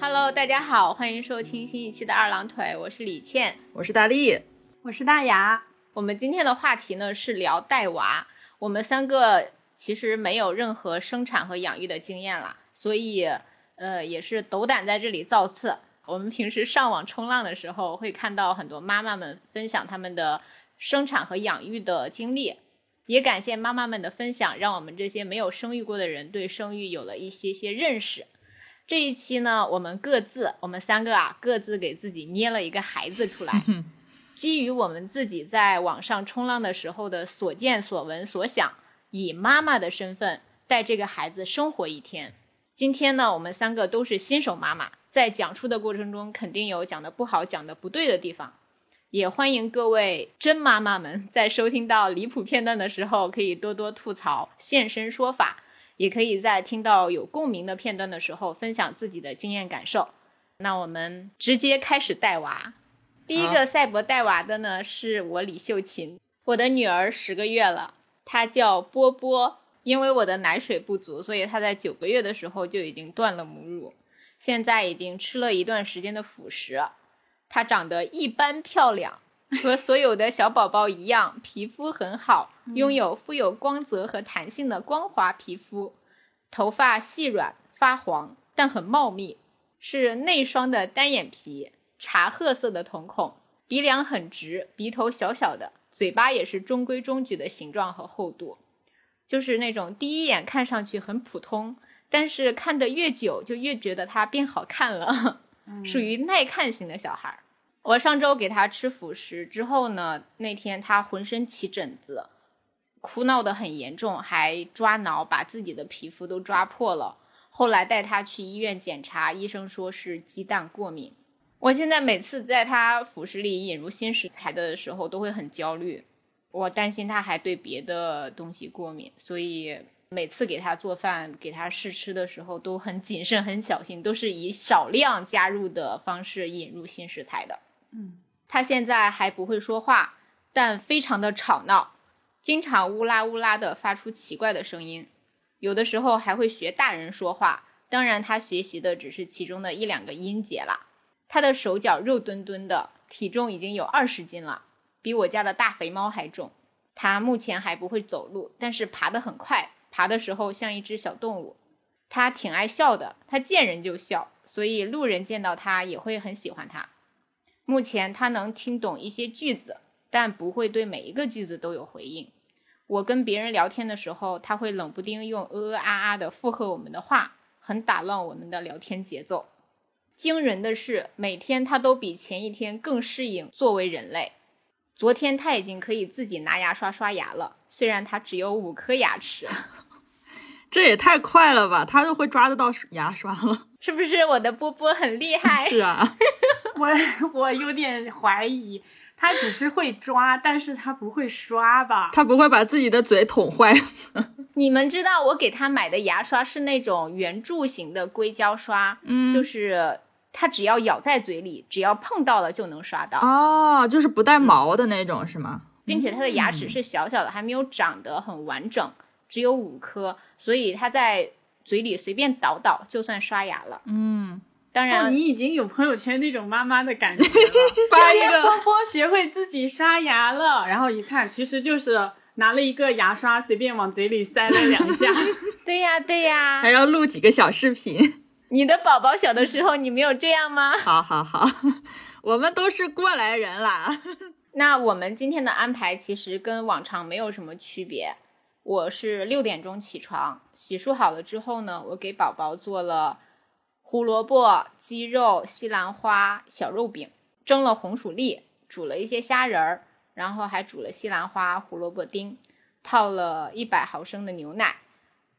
Hello，大家好，欢迎收听新一期的二郎腿，我是李倩，我是大力，我是大牙。我们今天的话题呢是聊带娃，我们三个其实没有任何生产和养育的经验了，所以呃也是斗胆在这里造次。我们平时上网冲浪的时候，会看到很多妈妈们分享他们的生产和养育的经历，也感谢妈妈们的分享，让我们这些没有生育过的人对生育有了一些些认识。这一期呢，我们各自，我们三个啊，各自给自己捏了一个孩子出来，基于我们自己在网上冲浪的时候的所见所闻所想，以妈妈的身份带这个孩子生活一天。今天呢，我们三个都是新手妈妈，在讲述的过程中，肯定有讲的不好、讲的不对的地方，也欢迎各位真妈妈们在收听到离谱片段的时候，可以多多吐槽、现身说法。也可以在听到有共鸣的片段的时候分享自己的经验感受。那我们直接开始带娃。第一个赛博带娃的呢是我李秀琴，我的女儿十个月了，她叫波波。因为我的奶水不足，所以它在九个月的时候就已经断了母乳，现在已经吃了一段时间的辅食。它长得一般漂亮。和所有的小宝宝一样，皮肤很好，拥有富有光泽和弹性的光滑皮肤，头发细软发黄，但很茂密，是内双的单眼皮，茶褐色的瞳孔，鼻梁很直，鼻头小小的，嘴巴也是中规中矩的形状和厚度，就是那种第一眼看上去很普通，但是看得越久就越觉得它变好看了，属于耐看型的小孩。我上周给他吃辅食之后呢，那天他浑身起疹子，哭闹的很严重，还抓挠，把自己的皮肤都抓破了。后来带他去医院检查，医生说是鸡蛋过敏。我现在每次在他辅食里引入新食材的时候，都会很焦虑，我担心他还对别的东西过敏，所以每次给他做饭、给他试吃的时候都很谨慎、很小心，都是以少量加入的方式引入新食材的。嗯，他现在还不会说话，但非常的吵闹，经常乌拉乌拉的发出奇怪的声音，有的时候还会学大人说话。当然，他学习的只是其中的一两个音节啦。他的手脚肉墩墩的，体重已经有二十斤了，比我家的大肥猫还重。他目前还不会走路，但是爬得很快，爬的时候像一只小动物。他挺爱笑的，他见人就笑，所以路人见到他也会很喜欢他。目前他能听懂一些句子，但不会对每一个句子都有回应。我跟别人聊天的时候，他会冷不丁用呃呃啊啊的附和我们的话，很打乱我们的聊天节奏。惊人的是，每天他都比前一天更适应作为人类。昨天他已经可以自己拿牙刷刷牙了，虽然他只有五颗牙齿。这也太快了吧！他都会抓得到牙刷了，是不是？我的波波很厉害。是啊。我我有点怀疑，他只是会抓，但是他不会刷吧？他不会把自己的嘴捅坏。你们知道我给他买的牙刷是那种圆柱形的硅胶刷，嗯，就是他只要咬在嘴里，只要碰到了就能刷到。哦，就是不带毛的那种是吗？并且它的牙齿是小小的，还没有长得很完整，只有五颗，所以它在嘴里随便倒倒就算刷牙了。嗯。当然，你已经有朋友圈那种妈妈的感觉了。发一个波波学会自己刷牙了，然后一看，其实就是拿了一个牙刷，随便往嘴里塞了两下。对呀，对呀，还要录几个小视频。你的宝宝小的时候，你没有这样吗？好好好，我们都是过来人啦。那我们今天的安排其实跟往常没有什么区别。我是六点钟起床，洗漱好了之后呢，我给宝宝做了。胡萝卜、鸡肉、西兰花小肉饼，蒸了红薯粒，煮了一些虾仁儿，然后还煮了西兰花胡萝卜丁，泡了一百毫升的牛奶。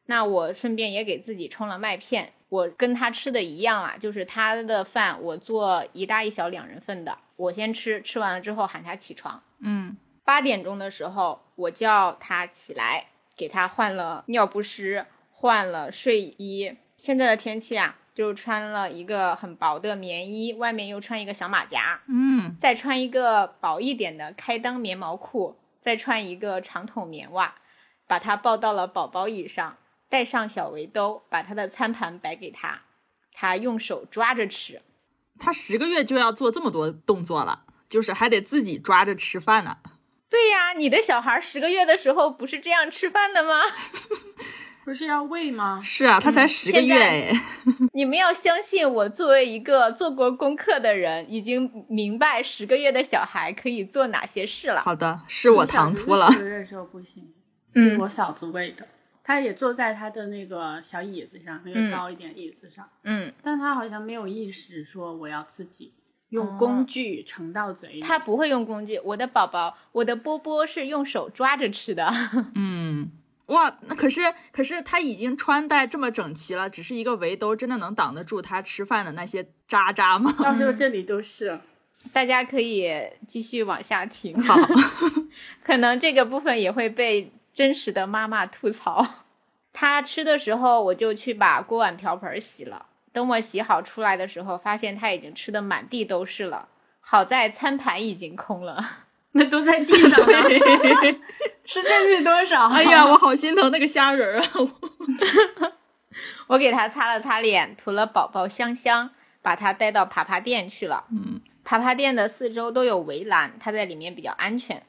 那我顺便也给自己冲了麦片。我跟他吃的一样啊，就是他的饭我做一大一小两人份的，我先吃，吃完了之后喊他起床。嗯，八点钟的时候我叫他起来，给他换了尿不湿，换了睡衣。现在的天气啊，就穿了一个很薄的棉衣，外面又穿一个小马甲，嗯，再穿一个薄一点的开裆棉毛裤，再穿一个长筒棉袜，把他抱到了宝宝椅上，戴上小围兜，把他的餐盘摆给他，他用手抓着吃。他十个月就要做这么多动作了，就是还得自己抓着吃饭呢。对呀，你的小孩十个月的时候不是这样吃饭的吗？不是要喂吗？是啊，他才十个月哎。你们要相信我，作为一个做过功课的人，已经明白十个月的小孩可以做哪些事了。好的，是我唐突了。十个月的时候不行，嗯，我嫂子喂的。他也坐在他的那个小椅子上，那个高一点椅子上，嗯，但他好像没有意识说我要自己用工具盛到嘴里。他不会用工具，我的宝宝，我的波波是用手抓着吃的。嗯，哇，那可是可是他已经穿戴这么整齐了，只是一个围兜，真的能挡得住他吃饭的那些渣渣吗？到时候这里都是。大家可以继续往下听。好，可能这个部分也会被。真实的妈妈吐槽，他吃的时候我就去把锅碗瓢盆洗了。等我洗好出来的时候，发现他已经吃的满地都是了。好在餐盘已经空了，那都在地上了。吃进去多少？哎呀，我好心疼那个虾仁啊！我 给他擦了擦脸，涂了宝宝香香，把他带到爬爬垫去了。嗯，爬爬垫的四周都有围栏，他在里面比较安全。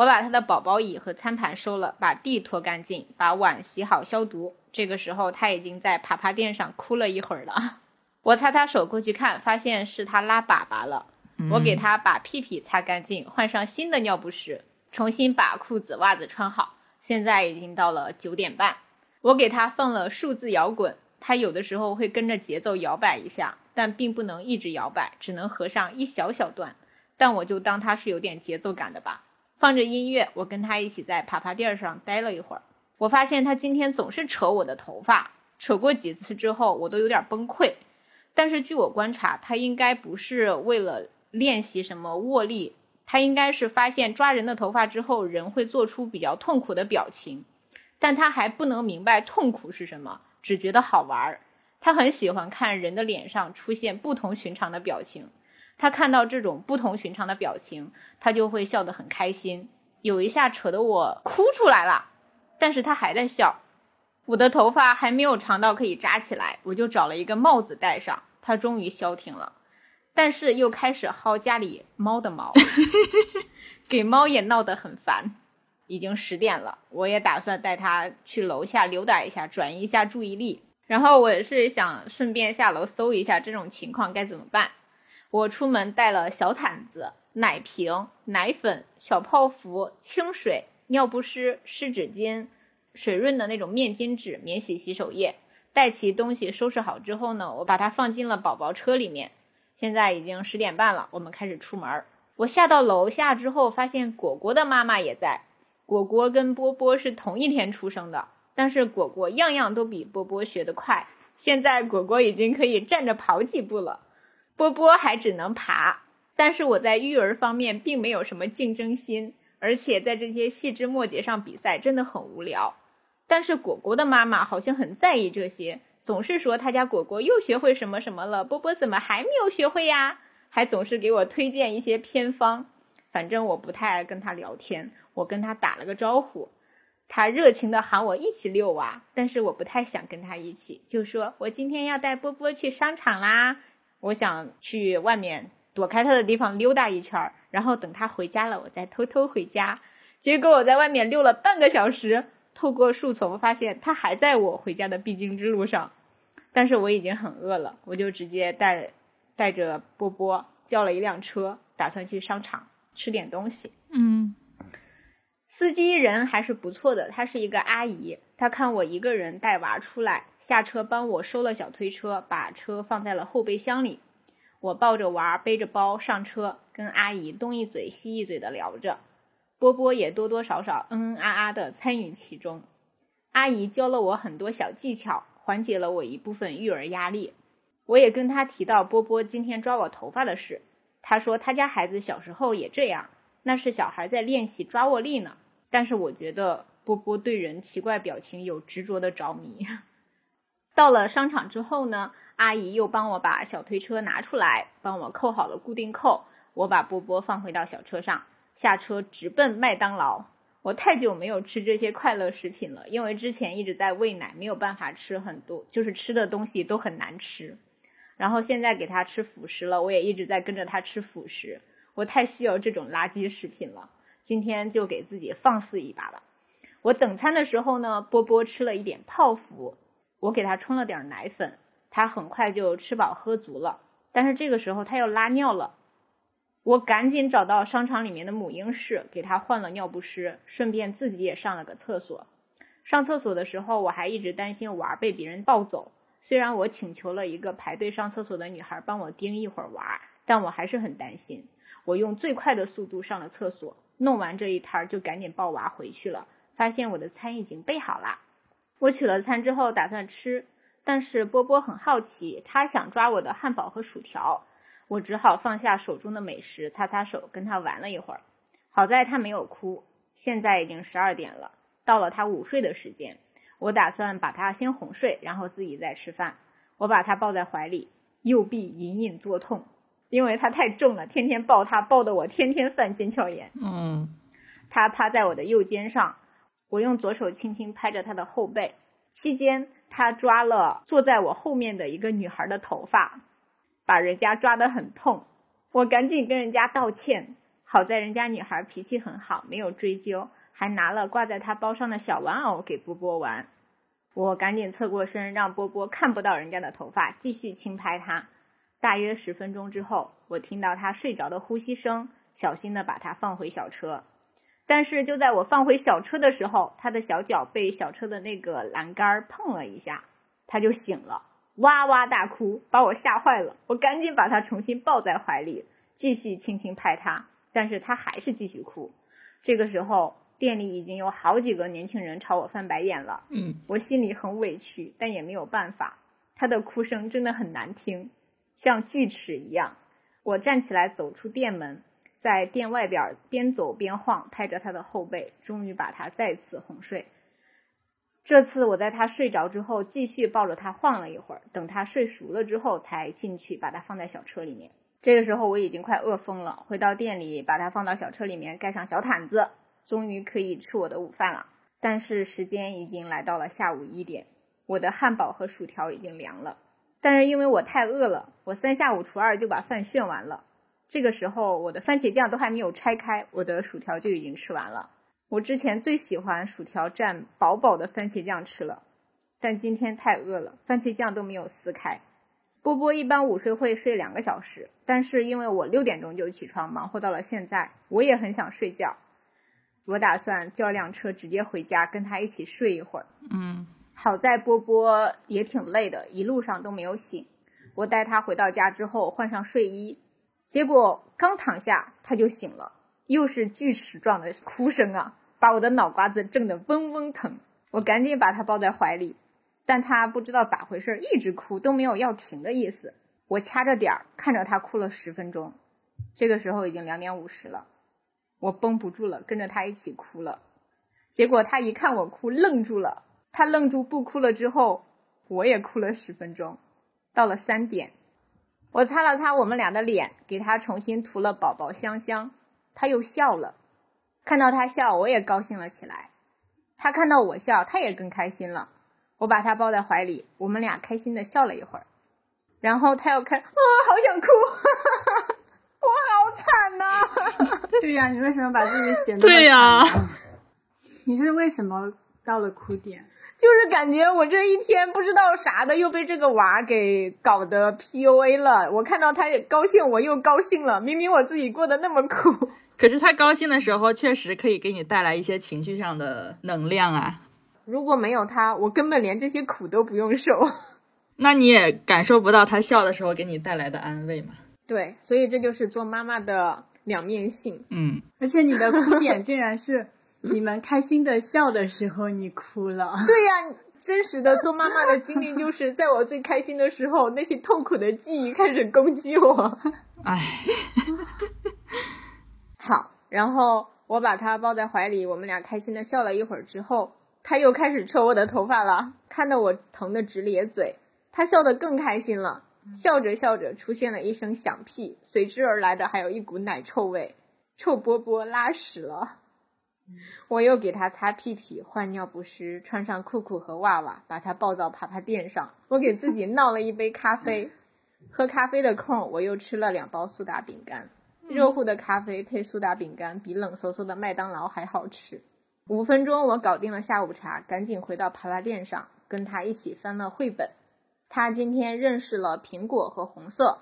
我把他的宝宝椅和餐盘收了，把地拖干净，把碗洗好消毒。这个时候他已经在爬爬垫上哭了一会儿了。我擦擦手过去看，发现是他拉粑粑了。我给他把屁屁擦干净，换上新的尿不湿，重新把裤子袜子穿好。现在已经到了九点半，我给他放了数字摇滚，他有的时候会跟着节奏摇摆一下，但并不能一直摇摆，只能合上一小小段。但我就当他是有点节奏感的吧。放着音乐，我跟他一起在爬爬垫上待了一会儿。我发现他今天总是扯我的头发，扯过几次之后，我都有点崩溃。但是据我观察，他应该不是为了练习什么握力，他应该是发现抓人的头发之后，人会做出比较痛苦的表情。但他还不能明白痛苦是什么，只觉得好玩儿。他很喜欢看人的脸上出现不同寻常的表情。他看到这种不同寻常的表情，他就会笑得很开心。有一下扯得我哭出来了，但是他还在笑。我的头发还没有长到可以扎起来，我就找了一个帽子戴上。他终于消停了，但是又开始薅家里猫的毛，给猫也闹得很烦。已经十点了，我也打算带它去楼下溜达一下，转移一下注意力。然后我是想顺便下楼搜一下这种情况该怎么办。我出门带了小毯子、奶瓶、奶粉、小泡芙、清水、尿不湿、湿纸巾、水润的那种面巾纸、免洗洗手液。带齐东西收拾好之后呢，我把它放进了宝宝车里面。现在已经十点半了，我们开始出门。我下到楼下之后，发现果果的妈妈也在。果果跟波波是同一天出生的，但是果果样样都比波波学得快。现在果果已经可以站着跑几步了。波波还只能爬，但是我在育儿方面并没有什么竞争心，而且在这些细枝末节上比赛真的很无聊。但是果果的妈妈好像很在意这些，总是说他家果果又学会什么什么了，波波怎么还没有学会呀？还总是给我推荐一些偏方。反正我不太爱跟他聊天，我跟他打了个招呼，他热情的喊我一起遛娃，但是我不太想跟他一起，就说我今天要带波波去商场啦。我想去外面躲开他的地方溜达一圈，然后等他回家了，我再偷偷回家。结果我在外面溜了半个小时，透过树丛发现他还在我回家的必经之路上。但是我已经很饿了，我就直接带带着波波叫了一辆车，打算去商场吃点东西。嗯，司机人还是不错的，她是一个阿姨，她看我一个人带娃出来。下车帮我收了小推车，把车放在了后备箱里。我抱着娃，背着包上车，跟阿姨东一嘴西一嘴的聊着。波波也多多少少嗯嗯啊啊的参与其中。阿姨教了我很多小技巧，缓解了我一部分育儿压力。我也跟她提到波波今天抓我头发的事，她说他家孩子小时候也这样，那是小孩在练习抓握力呢。但是我觉得波波对人奇怪表情有执着的着迷。到了商场之后呢，阿姨又帮我把小推车拿出来，帮我扣好了固定扣。我把波波放回到小车上，下车直奔麦当劳。我太久没有吃这些快乐食品了，因为之前一直在喂奶，没有办法吃很多，就是吃的东西都很难吃。然后现在给他吃辅食了，我也一直在跟着他吃辅食。我太需要这种垃圾食品了，今天就给自己放肆一把吧。我等餐的时候呢，波波吃了一点泡芙，我给他冲了点奶粉，他很快就吃饱喝足了。但是这个时候他要拉尿了。我赶紧找到商场里面的母婴室，给他换了尿不湿，顺便自己也上了个厕所。上厕所的时候，我还一直担心娃被别人抱走。虽然我请求了一个排队上厕所的女孩帮我盯一会儿娃，但我还是很担心。我用最快的速度上了厕所，弄完这一摊就赶紧抱娃回去了。发现我的餐已经备好了。我取了餐之后打算吃，但是波波很好奇，他想抓我的汉堡和薯条。我只好放下手中的美食，擦擦手，跟他玩了一会儿。好在他没有哭。现在已经十二点了，到了他午睡的时间。我打算把他先哄睡，然后自己再吃饭。我把他抱在怀里，右臂隐隐作痛，因为他太重了，天天抱他，抱得我天天犯腱鞘炎。嗯，他趴在我的右肩上，我用左手轻轻拍着他的后背，期间他抓了坐在我后面的一个女孩的头发。把人家抓得很痛，我赶紧跟人家道歉。好在人家女孩脾气很好，没有追究，还拿了挂在她包上的小玩偶给波波玩。我赶紧侧过身，让波波看不到人家的头发，继续轻拍他。大约十分钟之后，我听到他睡着的呼吸声，小心的把他放回小车。但是就在我放回小车的时候，他的小脚被小车的那个栏杆碰了一下，他就醒了。哇哇大哭，把我吓坏了。我赶紧把他重新抱在怀里，继续轻轻拍他，但是他还是继续哭。这个时候，店里已经有好几个年轻人朝我翻白眼了。嗯，我心里很委屈，但也没有办法。他的哭声真的很难听，像锯齿一样。我站起来走出店门，在店外边边走边晃，拍着他的后背，终于把他再次哄睡。这次我在他睡着之后，继续抱着他晃了一会儿，等他睡熟了之后，才进去把他放在小车里面。这个时候我已经快饿疯了，回到店里把他放到小车里面，盖上小毯子，终于可以吃我的午饭了。但是时间已经来到了下午一点，我的汉堡和薯条已经凉了。但是因为我太饿了，我三下五除二就把饭炫完了。这个时候我的番茄酱都还没有拆开，我的薯条就已经吃完了。我之前最喜欢薯条蘸薄薄的番茄酱吃了，但今天太饿了，番茄酱都没有撕开。波波一般午睡会睡两个小时，但是因为我六点钟就起床，忙活到了现在，我也很想睡觉。我打算叫辆车直接回家，跟他一起睡一会儿。嗯，好在波波也挺累的，一路上都没有醒。我带他回到家之后换上睡衣，结果刚躺下他就醒了，又是锯齿状的哭声啊！把我的脑瓜子震得嗡嗡疼，我赶紧把他抱在怀里，但他不知道咋回事，一直哭都没有要停的意思。我掐着点儿看着他哭了十分钟，这个时候已经两点五十了，我绷不住了，跟着他一起哭了。结果他一看我哭，愣住了。他愣住不哭了之后，我也哭了十分钟。到了三点，我擦了擦我们俩的脸，给他重新涂了宝宝香香，他又笑了。看到他笑，我也高兴了起来。他看到我笑，他也更开心了。我把他抱在怀里，我们俩开心的笑了一会儿。然后他又开，啊，好想哭，我好惨呐！对呀，你为什么把自己写那么对呀惨 你是为什么到了哭点？就是感觉我这一天不知道啥的，又被这个娃给搞得 PUA 了。我看到他也高兴，我又高兴了。明明我自己过得那么苦。可是他高兴的时候，确实可以给你带来一些情绪上的能量啊。如果没有他，我根本连这些苦都不用受。那你也感受不到他笑的时候给你带来的安慰嘛？对，所以这就是做妈妈的两面性。嗯，而且你的哭点竟然是你们开心的笑的时候你哭了。对呀，真实的做妈妈的经历就是在我最开心的时候，那些痛苦的记忆开始攻击我。唉，好，然后我把他抱在怀里，我们俩开心的笑了一会儿之后，他又开始扯我的头发了，看得我疼得直咧嘴。他笑得更开心了，笑着笑着出现了一声响屁，随之而来的还有一股奶臭味，臭波波拉屎了。我又给他擦屁屁、换尿不湿，穿上裤裤和袜袜，把他抱到爬爬垫上。我给自己 闹了一杯咖啡，喝咖啡的空，我又吃了两包苏打饼干。热乎的咖啡配苏打饼干，比冷飕飕的麦当劳还好吃。五分钟，我搞定了下午茶，赶紧回到爬爬垫上，跟他一起翻了绘本。他今天认识了苹果和红色。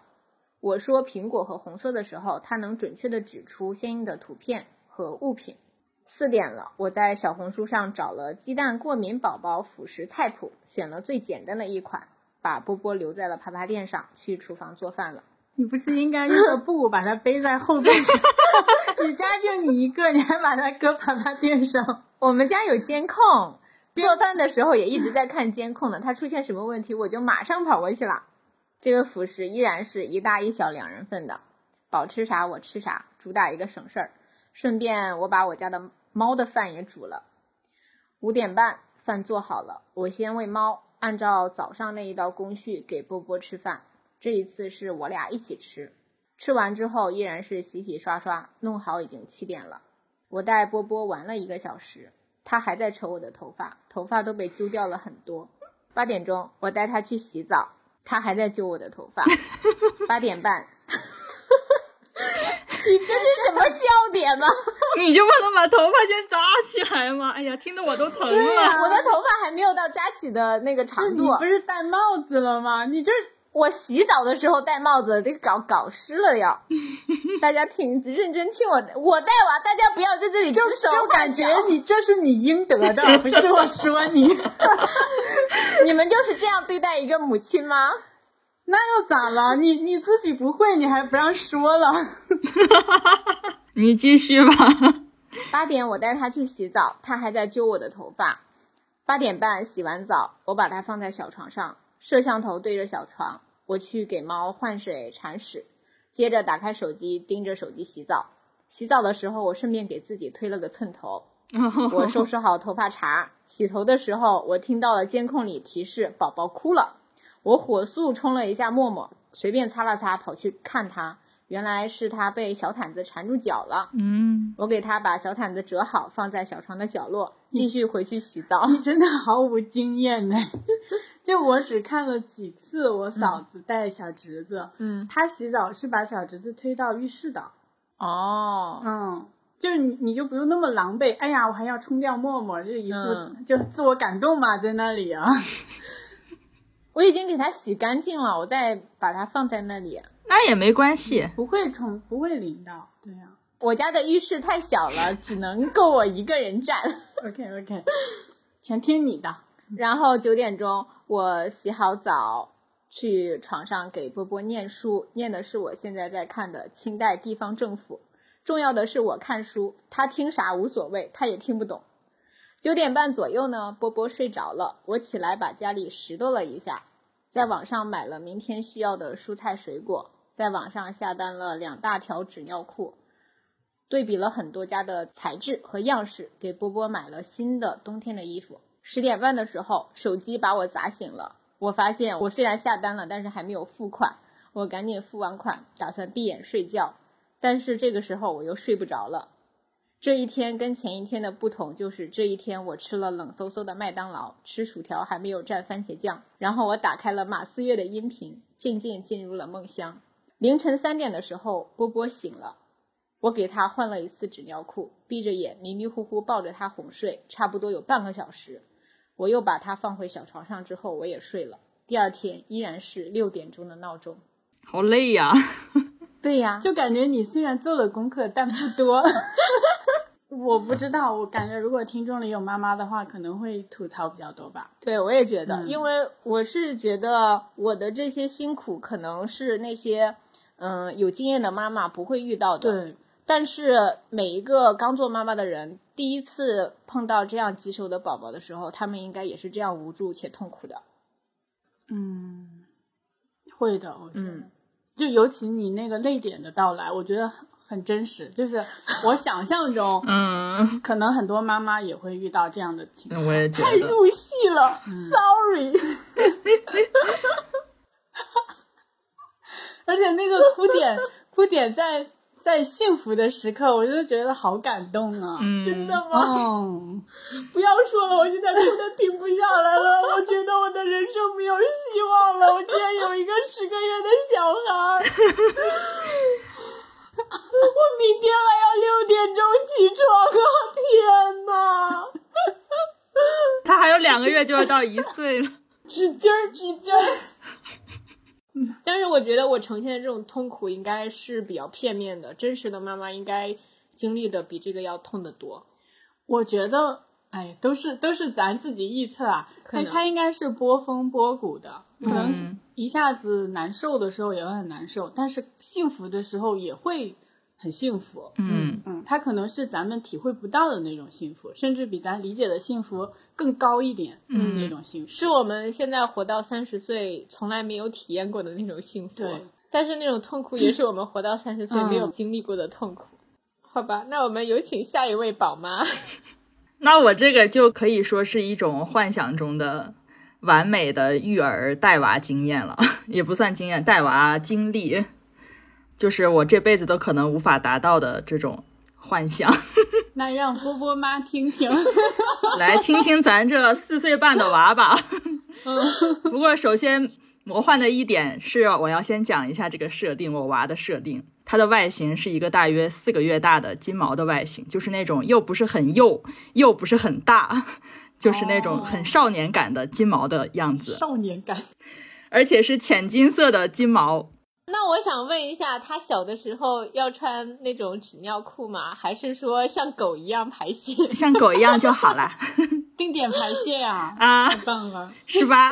我说苹果和红色的时候，他能准确地指出相应的图片和物品。四点了，我在小红书上找了鸡蛋过敏宝宝辅食菜谱，选了最简单的一款，把波波留在了爬爬垫上，去厨房做饭了。你不是应该用个布 把它背在后背上？你家就你一个，你还把它搁爬爬垫上？我们家有监控，做饭的时候也一直在看监控的。它出现什么问题，我就马上跑过去了。这个辅食依然是一大一小两人份的，宝吃啥我吃啥，主打一个省事儿。顺便我把我家的猫的饭也煮了。五点半饭做好了，我先喂猫，按照早上那一道工序给波波吃饭。这一次是我俩一起吃，吃完之后依然是洗洗刷刷，弄好已经七点了。我带波波玩了一个小时，他还在扯我的头发，头发都被揪掉了很多。八点钟我带他去洗澡，他还在揪我的头发。八点半，你这是什么笑点吗？你就不能把头发先扎起来吗？哎呀，听得我都疼了。我的头发还没有到扎起的那个长度。你不是戴帽子了吗？你这。我洗澡的时候戴帽子，得搞搞湿了要。大家听，认真听我，我戴娃，大家不要在这里就就感觉你这是你应得的，不是我说你。你们就是这样对待一个母亲吗？那又咋了？你你自己不会，你还不让说了？你继续吧。八点我带他去洗澡，他还在揪我的头发。八点半洗完澡，我把他放在小床上，摄像头对着小床。我去给猫换水铲屎，接着打开手机盯着手机洗澡。洗澡的时候，我顺便给自己推了个寸头。我收拾好头发茬，洗头的时候，我听到了监控里提示宝宝哭了。我火速冲了一下沫沫，随便擦了擦，跑去看他。原来是他被小毯子缠住脚了。嗯，我给他把小毯子折好，放在小床的角落，继续回去洗澡。你 真的毫无经验呢。就我只看了几次，我嫂子带小侄子，嗯，她洗澡是把小侄子推到浴室的。哦，嗯，就是你你就不用那么狼狈。哎呀，我还要冲掉沫沫，就一副就自我感动嘛，在那里啊。我已经给它洗干净了，我再把它放在那里。那也没关系，不会冲，不会淋到。对呀，我家的浴室太小了，只能够我一个人占。OK OK，全听你的。然后九点钟。我洗好澡，去床上给波波念书，念的是我现在在看的清代地方政府。重要的是我看书，他听啥无所谓，他也听不懂。九点半左右呢，波波睡着了，我起来把家里拾掇了一下，在网上买了明天需要的蔬菜水果，在网上下单了两大条纸尿裤，对比了很多家的材质和样式，给波波买了新的冬天的衣服。十点半的时候，手机把我砸醒了。我发现我虽然下单了，但是还没有付款。我赶紧付完款，打算闭眼睡觉。但是这个时候我又睡不着了。这一天跟前一天的不同就是，这一天我吃了冷飕飕的麦当劳，吃薯条还没有蘸番茄酱。然后我打开了马思月的音频，渐渐进入了梦乡。凌晨三点的时候，波波醒了。我给他换了一次纸尿裤，闭着眼迷迷糊糊抱着他哄睡，差不多有半个小时。我又把他放回小床上之后，我也睡了。第二天依然是六点钟的闹钟，好累呀。对呀，就感觉你虽然做了功课，但不多。我不知道，我感觉如果听众里有妈妈的话，可能会吐槽比较多吧。对，我也觉得，因为我是觉得我的这些辛苦，可能是那些嗯有经验的妈妈不会遇到的。对。但是每一个刚做妈妈的人，第一次碰到这样棘手的宝宝的时候，他们应该也是这样无助且痛苦的。嗯，会的，我觉得，就尤其你那个泪点的到来，我觉得很真实，就是我想象中，嗯，可能很多妈妈也会遇到这样的情况。我也觉得。太入戏了、s o r r y 而且那个哭点，哭点在在幸福的时刻，我真的觉得好感动啊！嗯，真的吗？嗯，不要说了，我现在哭的停不下来了。我觉得我的人生没有希望了。我竟然有一个十个月的小孩，我明天还要六点钟起床啊！天呐，他还有两个月就要到一岁了。使劲儿，使劲儿。但是我觉得我呈现的这种痛苦应该是比较片面的，真实的妈妈应该经历的比这个要痛得多。我觉得，哎，都是都是咱自己臆测啊。他可他应该是波峰波谷的，可能一下子难受的时候也会很难受，但是幸福的时候也会很幸福。嗯嗯，他可能是咱们体会不到的那种幸福，甚至比咱理解的幸福更高一点。嗯那种幸福是我们现在活到三十岁从来没有体验过的那种幸福。对，但是那种痛苦也是我们活到三十岁嗯没有经历过的痛苦。好吧，那我们有请下一位宝妈。那我这个就可以说是一种幻想中的完美的育儿带娃经验了，也不算经验，带娃经历，就是我这辈子都可能无法达到的这种幻想。那让波波妈听听。来听听咱这四岁半的娃吧。不过首先魔幻的一点是，我要先讲一下这个设定，我娃的设定。它的外形是一个大约四个月大的金毛的外形，就是那种又不是很幼，又不是很大，就是那种很少年感的金毛的样子，少年感，而且是浅金色的金毛。那我想问一下，他小的时候要穿那种纸尿裤吗？还是说像狗一样排泄？像狗一样就好了 定点排泄啊，啊太，棒了。是吧？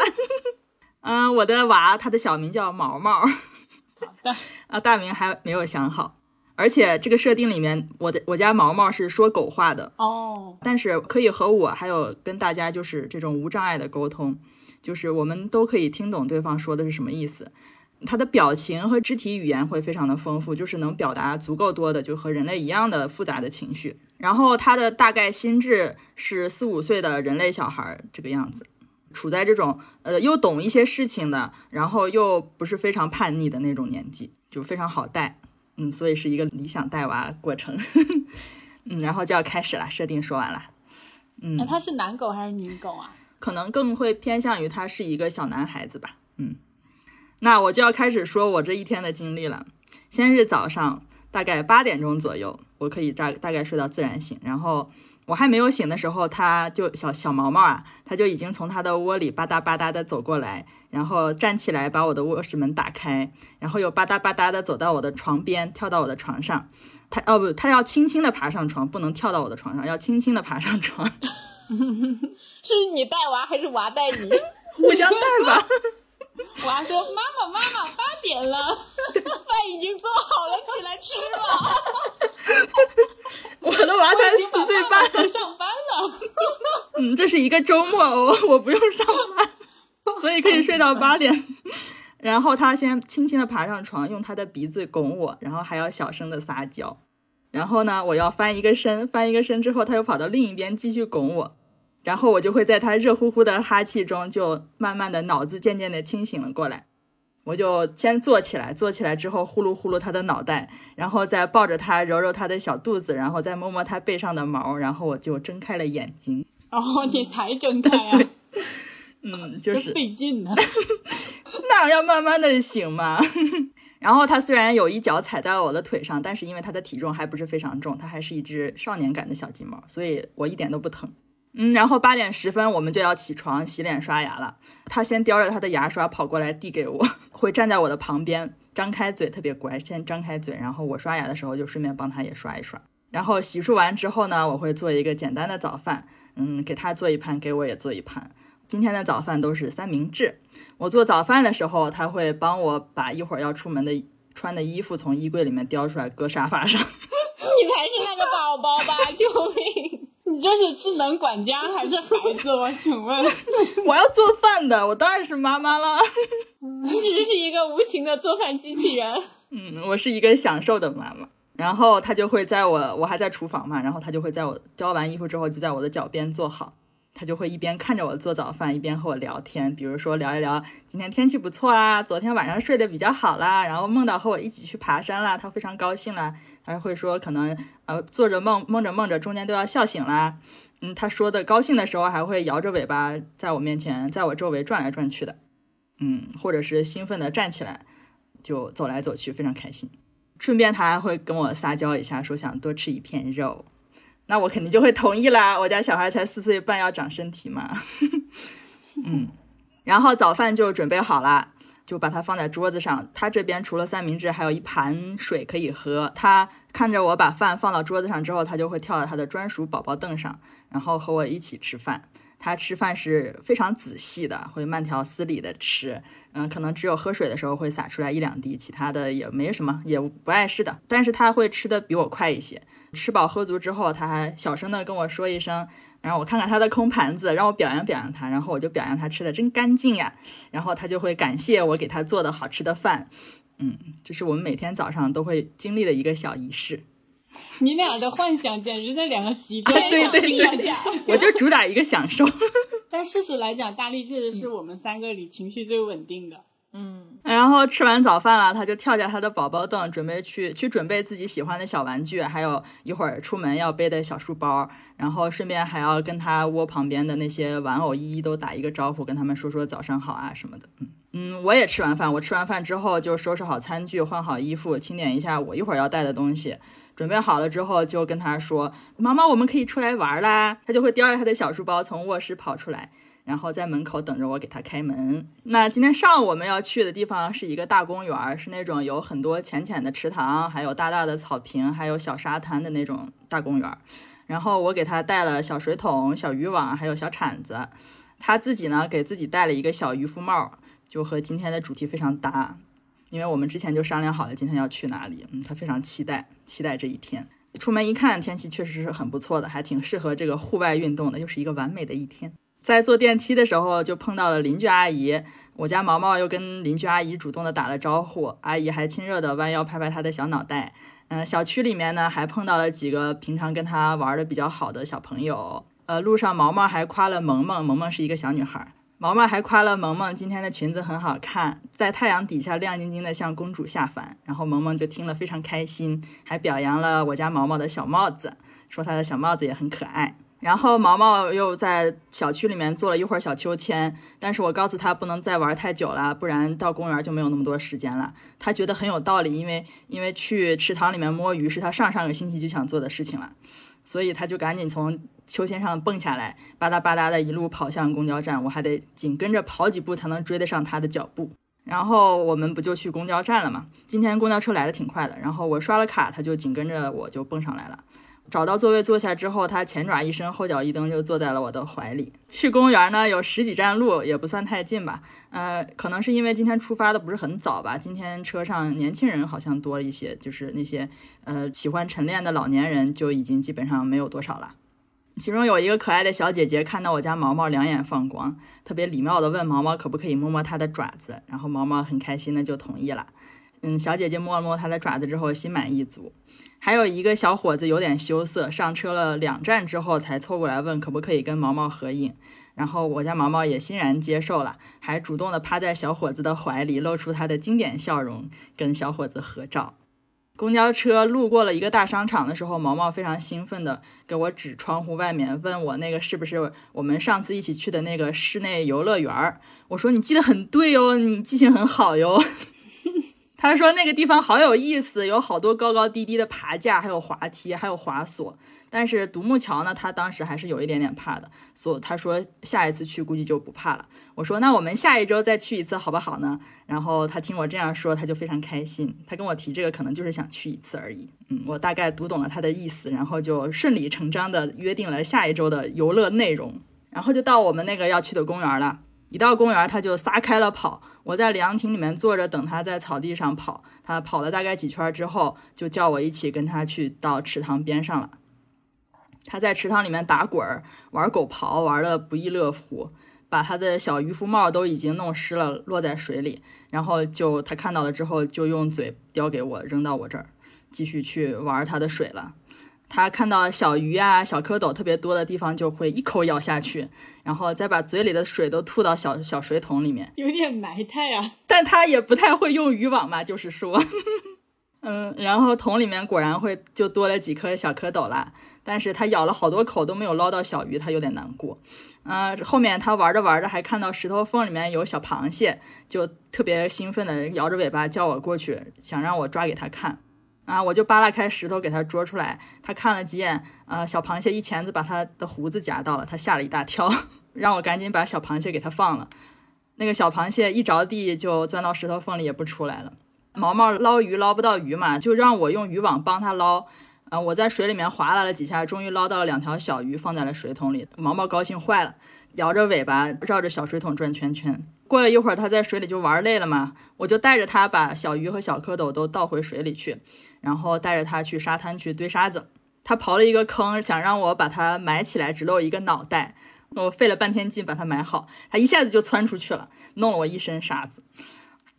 嗯，我的娃他的小名叫毛毛，啊，大名还没有想好。而且这个设定里面，我的我家毛毛是说狗话的，哦，但是可以和我还有跟大家就是这种无障碍的沟通，就是我们都可以听懂对方说的是什么意思。他的表情和肢体语言会非常的丰富，就是能表达足够多的，就和人类一样的复杂的情绪。然后他的大概心智是四五岁的人类小孩儿这个样子，处在这种呃又懂一些事情的，然后又不是非常叛逆的那种年纪，就非常好带。嗯，所以是一个理想带娃过程。嗯，然后就要开始了，设定说完了。嗯，那他是男狗还是女狗啊？可能更会偏向于他是一个小男孩子吧。嗯，那我就要开始说我这一天的经历了。先是早上大概八点钟左右，我可以大大概睡到自然醒，然后我还没有醒的时候，他就小小毛毛啊，他就已经从他的窝里吧嗒吧嗒的走过来，然后站起来把我的卧室门打开，然后又吧嗒吧嗒的走到我的床边，跳到我的床上。他哦不，他要轻轻的爬上床，不能跳到我的床上，要轻轻的爬上床，是你带娃还是娃带你？互相带吧。娃说：“妈妈，妈妈，八点了。饭已经做好了，起来吃吧。我的娃才四岁半，我上班了。嗯，这是一个周末，我 我不用上班，所以可以睡到八点。然后他先轻轻的爬上床，用他的鼻子拱我，然后还要小声的撒娇。然后呢，我要翻一个身，翻一个身之后，他又跑到另一边继续拱我。然后我就会在他热乎乎的哈气中，就慢慢的脑子渐渐的清醒了过来。我就先坐起来，坐起来之后呼噜呼噜他的脑袋，然后再抱着他揉揉他的小肚子，然后再摸摸他背上的毛，然后我就睁开了眼睛。哦，你才睁开啊，嗯，就是费劲呢。那要慢慢的醒嘛。然后他虽然有一脚踩在了我的腿上，但是因为他的体重还不是非常重，他还是一只少年感的小金毛，所以我一点都不疼。嗯，然后八点十分我们就要起床洗脸刷牙了。他先叼着他的牙刷跑过来递给我，会站在我的旁边，张开嘴，特别乖，先张开嘴，然后我刷牙的时候就顺便帮他也刷一刷。然后洗漱完之后呢，我会做一个简单的早饭，嗯，给他做一盘，给我也做一盘。今天的早饭都是三明治。我做早饭的时候，他会帮我把一会儿要出门的穿的衣服从衣柜里面叼出来，搁沙发上。你才是那个宝宝吧？救命！你这是智能管家还是孩子？我请问，我要做饭的，我当然是妈妈了。你只是一个无情的做饭机器人。嗯，我是一个享受的妈妈。然后他就会在我我还在厨房嘛，然后他就会在我交完衣服之后就在我的脚边坐好，他就会一边看着我做早饭，一边和我聊天，比如说聊一聊今天天气不错啦，昨天晚上睡得比较好啦，然后梦到和我一起去爬山啦，他非常高兴啦，他会说可能呃做着梦梦着梦着中间都要笑醒啦，嗯，他说的高兴的时候还会摇着尾巴在我面前在我周围转来转去的，嗯，或者是兴奋的站起来就走来走去，非常开心。顺便他还会跟我撒娇一下，说想多吃一片肉，那我肯定就会同意啦。我家小孩才四岁半，要长身体嘛。嗯，然后早饭就准备好了，就把它放在桌子上。他这边除了三明治，还有一盘水可以喝。他看着我把饭放到桌子上之后，他就会跳到他的专属宝宝凳上，然后和我一起吃饭。他吃饭是非常仔细的，会慢条斯理的吃。嗯，可能只有喝水的时候会洒出来一两滴，其他的也没什么，也不碍事的。但是他会吃的比我快一些。吃饱喝足之后，他还小声的跟我说一声，然后我看看他的空盘子，让我表扬表扬他，然后我就表扬他吃的真干净呀。然后他就会感谢我给他做的好吃的饭。嗯，这是我们每天早上都会经历的一个小仪式。你俩的幻想简直在两个极端对对对，我就主打一个享受。但事实来讲，大力确实是我们三个里情绪最稳定的。嗯，然后吃完早饭了，他就跳下他的宝宝凳，准备去去准备自己喜欢的小玩具，还有一会儿出门要背的小书包，然后顺便还要跟他窝旁边的那些玩偶一一都打一个招呼，跟他们说说早上好啊什么的。嗯，我也吃完饭，我吃完饭之后就收拾好餐具，换好衣服，清点一下我一会儿要带的东西。准备好了之后，就跟他说：“妈妈，我们可以出来玩啦。”他就会叼着他的小书包从卧室跑出来，然后在门口等着我给他开门。那今天上午我们要去的地方是一个大公园，是那种有很多浅浅的池塘，还有大大的草坪，还有小沙滩的那种大公园。然后我给他带了小水桶、小渔网，还有小铲子。他自己呢，给自己戴了一个小渔夫帽，就和今天的主题非常搭。因为我们之前就商量好了今天要去哪里，嗯，他非常期待，期待这一天。出门一看，天气确实是很不错的，还挺适合这个户外运动的，又是一个完美的一天。在坐电梯的时候，就碰到了邻居阿姨，我家毛毛又跟邻居阿姨主动的打了招呼，阿姨还亲热的弯腰拍拍他的小脑袋。嗯，小区里面呢，还碰到了几个平常跟他玩的比较好的小朋友。呃，路上毛毛还夸了萌萌，萌萌是一个小女孩。毛毛还夸了萌萌今天的裙子很好看，在太阳底下亮晶晶的，像公主下凡。然后萌萌就听了非常开心，还表扬了我家毛毛的小帽子，说他的小帽子也很可爱。然后毛毛又在小区里面坐了一会儿小秋千，但是我告诉他不能再玩太久了，不然到公园就没有那么多时间了。他觉得很有道理，因为因为去池塘里面摸鱼是他上上个星期就想做的事情了，所以他就赶紧从。秋千上蹦下来，吧嗒吧嗒的一路跑向公交站，我还得紧跟着跑几步才能追得上他的脚步。然后我们不就去公交站了吗？今天公交车来的挺快的，然后我刷了卡，他就紧跟着我就蹦上来了。找到座位坐下之后，他前爪一伸，后脚一蹬，就坐在了我的怀里。去公园呢有十几站路，也不算太近吧。呃，可能是因为今天出发的不是很早吧。今天车上年轻人好像多一些，就是那些呃喜欢晨练的老年人就已经基本上没有多少了。其中有一个可爱的小姐姐，看到我家毛毛两眼放光，特别礼貌的问毛毛可不可以摸摸它的爪子，然后毛毛很开心的就同意了。嗯，小姐姐摸了摸它的爪子之后，心满意足。还有一个小伙子有点羞涩，上车了两站之后才凑过来问可不可以跟毛毛合影，然后我家毛毛也欣然接受了，还主动的趴在小伙子的怀里，露出他的经典笑容，跟小伙子合照。公交车路过了一个大商场的时候，毛毛非常兴奋地给我指窗户外面，问我那个是不是我们上次一起去的那个室内游乐园儿。我说你记得很对哦，你记性很好哟。他说那个地方好有意思，有好多高高低低的爬架，还有滑梯，还有滑索。但是独木桥呢，他当时还是有一点点怕的，所以他说下一次去估计就不怕了。我说那我们下一周再去一次好不好呢？然后他听我这样说，他就非常开心。他跟我提这个可能就是想去一次而已。嗯，我大概读懂了他的意思，然后就顺理成章的约定了下一周的游乐内容。然后就到我们那个要去的公园了。一到公园，他就撒开了跑。我在凉亭里面坐着等他在草地上跑。他跑了大概几圈之后，就叫我一起跟他去到池塘边上了。他在池塘里面打滚儿，玩狗刨，玩的不亦乐乎，把他的小渔夫帽都已经弄湿了，落在水里。然后就他看到了之后，就用嘴叼给我，扔到我这儿。继续去玩他的水了。它看到小鱼啊、小蝌蚪特别多的地方，就会一口咬下去，然后再把嘴里的水都吐到小小水桶里面。有点埋汰啊。但它也不太会用渔网嘛，就是说，嗯，然后桶里面果然会就多了几颗小蝌蚪啦。但是它咬了好多口都没有捞到小鱼，它有点难过。嗯，后面它玩着玩着还看到石头缝里面有小螃蟹，就特别兴奋的摇着尾巴叫我过去，想让我抓给它看。啊，我就扒拉开石头给它捉出来，它看了几眼，呃，小螃蟹一钳子把它的胡子夹到了，它吓了一大跳，让我赶紧把小螃蟹给它放了。那个小螃蟹一着地就钻到石头缝里也不出来了。毛毛捞鱼捞不到鱼嘛，就让我用渔网帮它捞。啊，我在水里面划拉了几下，终于捞到了两条小鱼，放在了水桶里。毛毛高兴坏了，摇着尾巴绕着小水桶转圈圈。过了一会儿，它在水里就玩累了嘛，我就带着它把小鱼和小蝌蚪都倒回水里去，然后带着它去沙滩去堆沙子。它刨了一个坑，想让我把它埋起来，只露一个脑袋。我费了半天劲把它埋好，它一下子就窜出去了，弄了我一身沙子。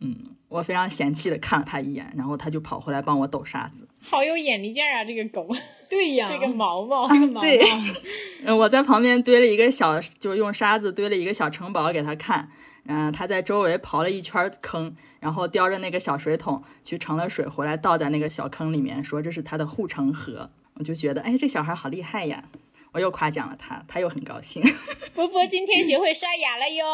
嗯，我非常嫌弃的看了它一眼，然后它就跑回来帮我抖沙子。好有眼力见儿啊，这个狗。对呀，这个毛毛，这个毛毛。对，嗯，我在旁边堆了一个小，就是用沙子堆了一个小城堡给它看。嗯，他在周围刨了一圈坑，然后叼着那个小水桶去盛了水回来倒在那个小坑里面，说这是他的护城河。我就觉得，哎，这小孩好厉害呀！我又夸奖了他，他又很高兴。波波今天学会刷牙了哟。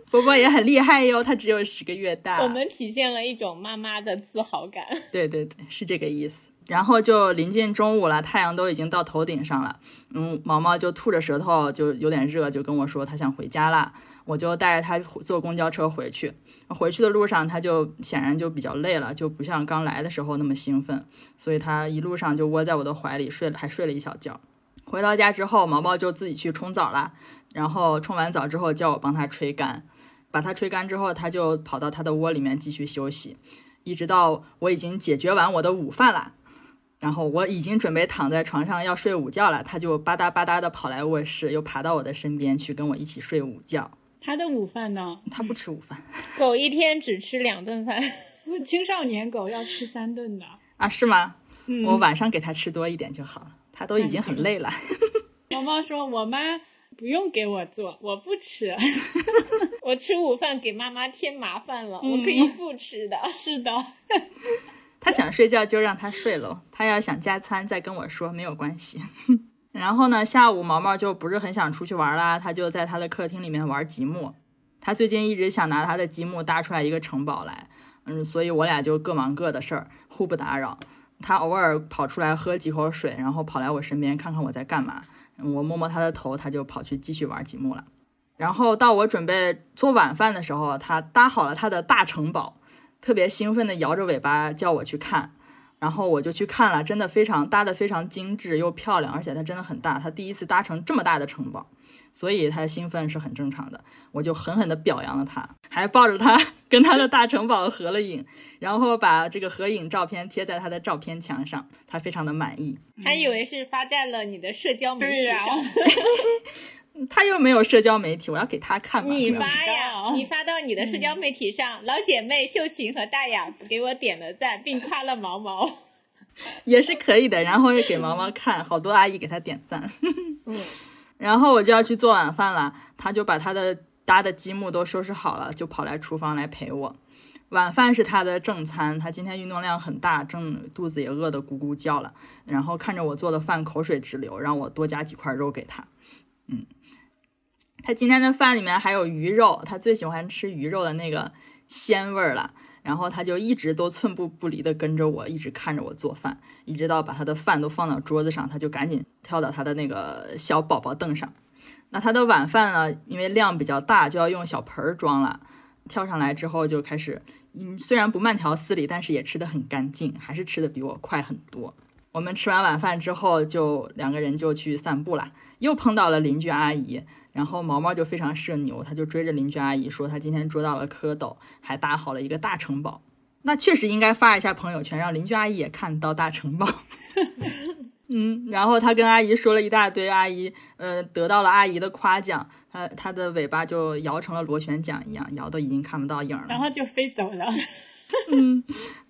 波波也很厉害哟，他只有十个月大。我们体现了一种妈妈的自豪感。对对对，是这个意思。然后就临近中午了，太阳都已经到头顶上了。嗯，毛毛就吐着舌头，就有点热，就跟我说他想回家了。我就带着他坐公交车回去。回去的路上，他就显然就比较累了，就不像刚来的时候那么兴奋，所以他一路上就窝在我的怀里睡了，还睡了一小觉。回到家之后，毛毛就自己去冲澡了。然后冲完澡之后，叫我帮他吹干。把它吹干之后，他就跑到他的窝里面继续休息，一直到我已经解决完我的午饭了。然后我已经准备躺在床上要睡午觉了，他就吧嗒吧嗒的跑来卧室，又爬到我的身边去跟我一起睡午觉。他的午饭呢？他不吃午饭。狗一天只吃两顿饭，青少年狗要吃三顿的啊？是吗？嗯，我晚上给它吃多一点就好了。它都已经很累了。毛毛说：“我妈不用给我做，我不吃。我吃午饭给妈妈添麻烦了，我可以不吃的。是的。”他想睡觉就让他睡喽，他要想加餐再跟我说没有关系。然后呢，下午毛毛就不是很想出去玩啦，他就在他的客厅里面玩积木。他最近一直想拿他的积木搭出来一个城堡来，嗯，所以我俩就各忙各的事儿，互不打扰。他偶尔跑出来喝几口水，然后跑来我身边看看我在干嘛。我摸摸他的头，他就跑去继续玩积木了。然后到我准备做晚饭的时候，他搭好了他的大城堡。特别兴奋地摇着尾巴叫我去看，然后我就去看了，真的非常搭的非常精致又漂亮，而且它真的很大，它第一次搭成这么大的城堡，所以它兴奋是很正常的。我就狠狠地表扬了它，还抱着它 跟它的大城堡合了影，然后把这个合影照片贴在它的照片墙上，它非常的满意，还以为是发在了你的社交媒体上。他又没有社交媒体，我要给他看。你发呀，你发到你的社交媒体上，老姐妹秀琴和大雅给我点了赞，并夸了毛毛，也是可以的。然后给毛毛看，好多阿姨给他点赞。嗯，然后我就要去做晚饭了，他就把他的搭的积木都收拾好了，就跑来厨房来陪我。晚饭是他的正餐，他今天运动量很大，正肚子也饿得咕咕叫了。然后看着我做的饭，口水直流，让我多加几块肉给他。嗯。他今天的饭里面还有鱼肉，他最喜欢吃鱼肉的那个鲜味儿了。然后他就一直都寸步不离的跟着我，一直看着我做饭，一直到把他的饭都放到桌子上，他就赶紧跳到他的那个小宝宝凳上。那他的晚饭呢，因为量比较大，就要用小盆儿装了。跳上来之后就开始，嗯，虽然不慢条斯理，但是也吃的很干净，还是吃的比我快很多。我们吃完晚饭之后，就两个人就去散步了，又碰到了邻居阿姨。然后毛毛就非常社牛，他就追着邻居阿姨说，他今天捉到了蝌蚪，还搭好了一个大城堡。那确实应该发一下朋友圈，让邻居阿姨也看到大城堡。嗯，然后他跟阿姨说了一大堆，阿姨呃得到了阿姨的夸奖，他他的尾巴就摇成了螺旋桨一样，摇的已经看不到影了，然后就飞走了。嗯，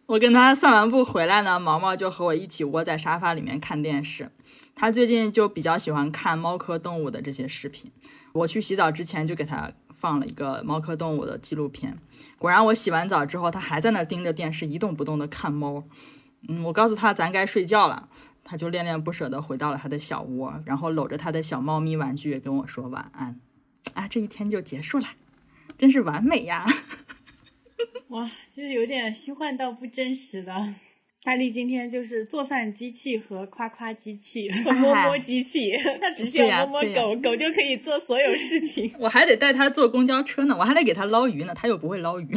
我跟他散完步回来呢，毛毛就和我一起窝在沙发里面看电视。他最近就比较喜欢看猫科动物的这些视频。我去洗澡之前就给他放了一个猫科动物的纪录片。果然，我洗完澡之后，他还在那盯着电视一动不动的看猫。嗯，我告诉他咱该睡觉了，他就恋恋不舍的回到了他的小窝，然后搂着他的小猫咪玩具跟我说晚安。啊，这一天就结束了，真是完美呀！哇，就是有点虚幻到不真实的。大力今天就是做饭机器和夸夸机器和 摸摸机器，他只需要摸摸狗狗就可以做所有事情。我还得带他坐公交车呢，我还得给他捞鱼呢，他又不会捞鱼。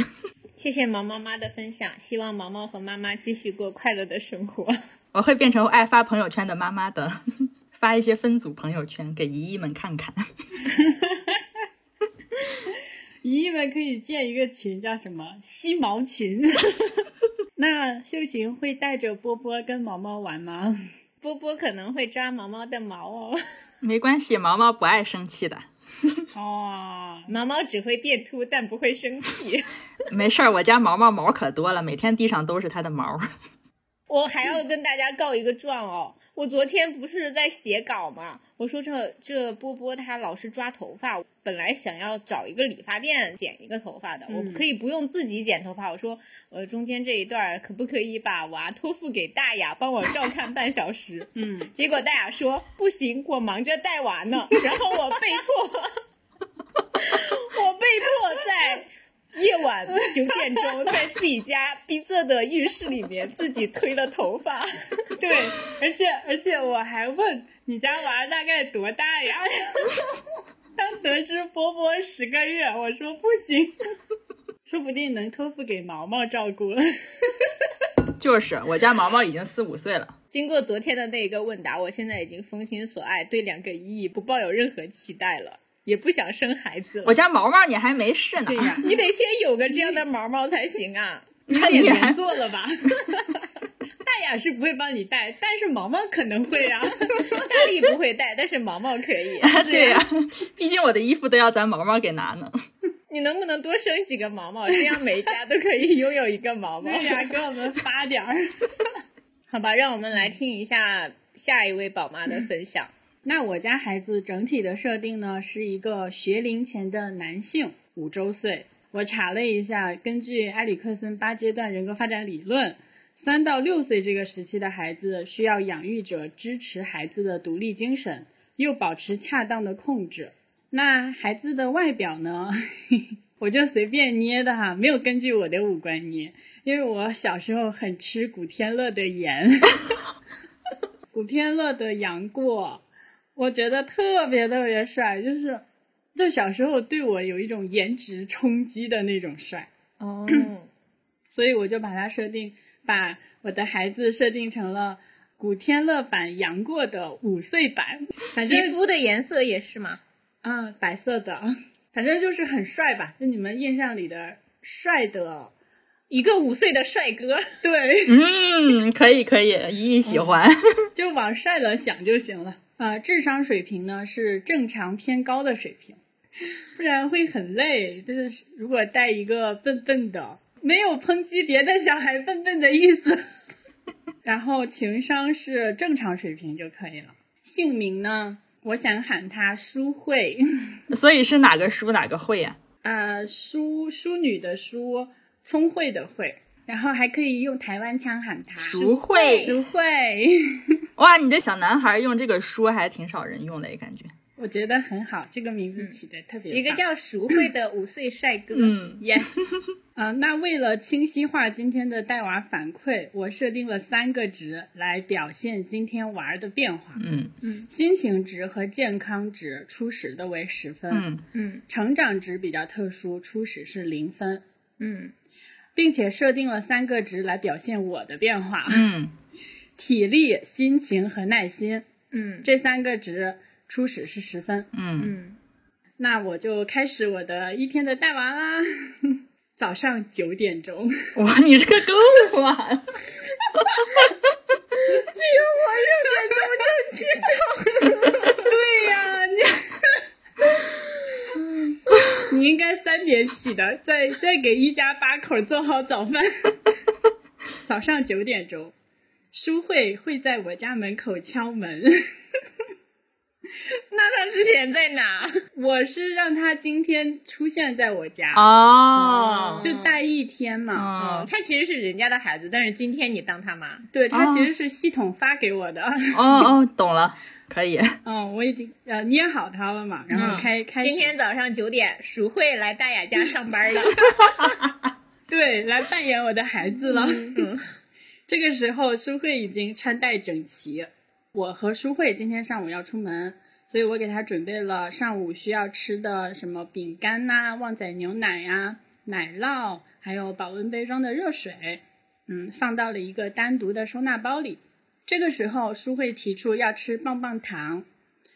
谢谢毛毛妈的分享，希望毛毛和妈妈继续过快乐的生活。我会变成爱发朋友圈的妈妈的，发一些分组朋友圈给姨姨们看看。姨姨们可以建一个群，叫什么“吸毛群”。那秀琴会带着波波跟毛毛玩吗？波波可能会抓毛毛的毛哦。没关系，毛毛不爱生气的。哦，毛毛只会变秃，但不会生气。没事儿，我家毛毛毛可多了，每天地上都是它的毛。我还要跟大家告一个状哦。我昨天不是在写稿吗？我说这这波波他老是抓头发，本来想要找一个理发店剪一个头发的，我可以不用自己剪头发。我说，呃，中间这一段可不可以把娃托付给大雅帮我照看半小时？嗯，结果大雅说不行，我忙着带娃呢。然后我被迫，我被迫在。夜晚九点钟，在自己家逼仄的浴室里面，自己推了头发。对，而且而且我还问你家娃大概多大呀？当得知波波十个月，我说不行，说不定能托付给毛毛照顾了。就是我家毛毛已经四五岁了。经过昨天的那个问答，我现在已经封心所爱，对两个意义不抱有任何期待了。也不想生孩子了。我家毛毛你还没试呢，对呀，你得先有个这样的毛毛才行啊。你也别做了吧。大雅是不会帮你带，但是毛毛可能会啊。大力不会带，但是毛毛可以。对呀，毕竟我的衣服都要咱毛毛给拿呢。你能不能多生几个毛毛，这样每一家都可以拥有一个毛毛？对呀，给我们发点儿。好吧，让我们来听一下下一位宝妈的分享。那我家孩子整体的设定呢，是一个学龄前的男性，五周岁。我查了一下，根据埃里克森八阶段人格发展理论，三到六岁这个时期的孩子需要养育者支持孩子的独立精神，又保持恰当的控制。那孩子的外表呢，我就随便捏的哈，没有根据我的五官捏，因为我小时候很吃古天乐的颜，古天乐的杨过。我觉得特别特别帅，就是，就小时候对我有一种颜值冲击的那种帅哦，所以我就把他设定，把我的孩子设定成了古天乐版杨过的五岁版，反正皮肤的颜色也是吗？嗯，白色的，反正就是很帅吧，就你们印象里的帅的一个五岁的帅哥，对，嗯，可以可以，姨姨喜欢，就往帅了想就行了。啊，智商水平呢是正常偏高的水平，不然会很累。就是如果带一个笨笨的，没有抨击别的小孩笨笨的意思。然后情商是正常水平就可以了。姓名呢，我想喊他淑慧。所以是哪个淑哪个慧呀？啊，淑淑女的淑，聪慧的慧。然后还可以用台湾腔喊他，淑慧，淑慧。哇，你的小男孩用这个“淑”还挺少人用的，感觉。我觉得很好，这个名字起的特别。一个叫淑慧的五岁帅哥，嗯，yes。啊，那为了清晰化今天的带娃反馈，我设定了三个值来表现今天娃儿的变化。嗯嗯，心情值和健康值初始的为十分。嗯嗯，成长值比较特殊，初始是零分。嗯。并且设定了三个值来表现我的变化。嗯，体力、心情和耐心。嗯，这三个值初始是十分。嗯嗯，那我就开始我的一天的带娃啦。早上九点钟。哇，你这个更晚。只有我六点钟就起床。对呀，你。你应该三点起的，再再给一家八口做好早饭。早上九点钟，书慧会在我家门口敲门。那他之前在哪？我是让他今天出现在我家，哦，就待一天嘛。嗯嗯，他其实是人家的孩子，但是今天你当他妈。对他哦其实是系统发给我的。哦哦，懂了，可以。嗯，我已经呃捏好它了嘛，然后嗯开、开今天早上九点，蜀慧来大雅家上班了。对来扮演我的孩子了。嗯 这个时候，舒慧已经穿戴整齐。我和舒慧今天上午要出门，所以我给她准备了上午需要吃的什么饼干呐、旺仔牛奶呀、奶酪，还有保温杯装的热水，嗯，放到了一个单独的收纳包里。这个时候，舒慧提出要吃棒棒糖，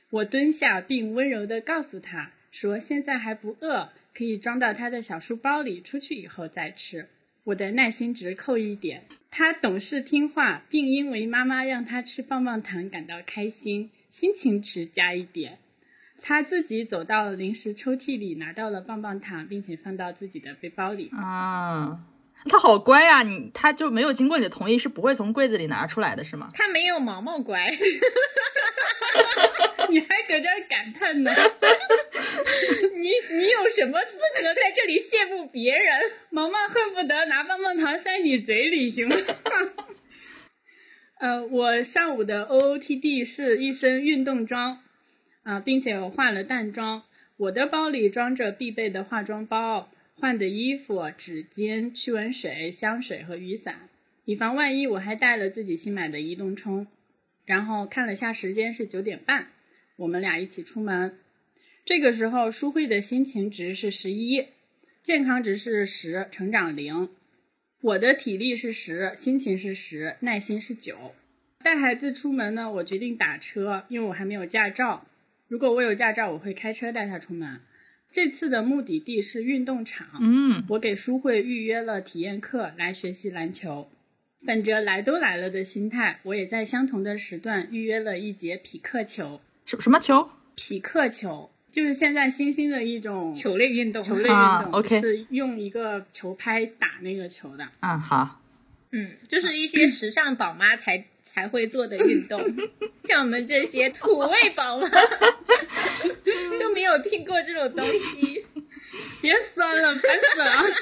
我蹲下并温柔地告诉她说：“现在还不饿，可以装到她的小书包里，出去以后再吃。”我的耐心值扣一点。她懂事听话，并因为妈妈让她吃棒棒糖感到开心，心情值加一点。她自己走到零食抽屉里，拿到了棒棒糖，并且放到自己的背包里。啊，他好乖呀、你他就没有经过你的同意是不会从柜子里拿出来的，是吗？他没有毛毛乖，你还搁这儿感叹呢？你你有什么资格在这里羡慕别人？毛毛恨不得拿棒棒糖塞你嘴里，行吗？呃，我上午的 OOTD 是一身运动装，啊、并且我化了淡妆。我的包里装着必备的化妆包、换的衣服、纸巾、驱蚊水、香水和雨伞，以防万一，我还带了自己新买的移动充。然后看了下时间是九点半，我们俩一起出门。这个时候，舒慧的心情值是十一，健康值是十，成长零。我的体力是十，心情是十，耐心是九。带孩子出门呢，我决定打车，因为我还没有驾照。如果我有驾照，我会开车带他出门。这次的目的地是运动场，嗯，我给舒慧预约了体验课来学习篮球。本着来都来了的心态，我也在相同的时段预约了一节匹克球。什什么球？匹克球就是现在新兴的一种球类运动，球类运啊动，，OK 是用一个球拍打那个球的。嗯，好。嗯，就是一些时尚宝妈才才会做的运动，像我们这些土味宝妈 都没有听过这种东西，别酸了，烦死了！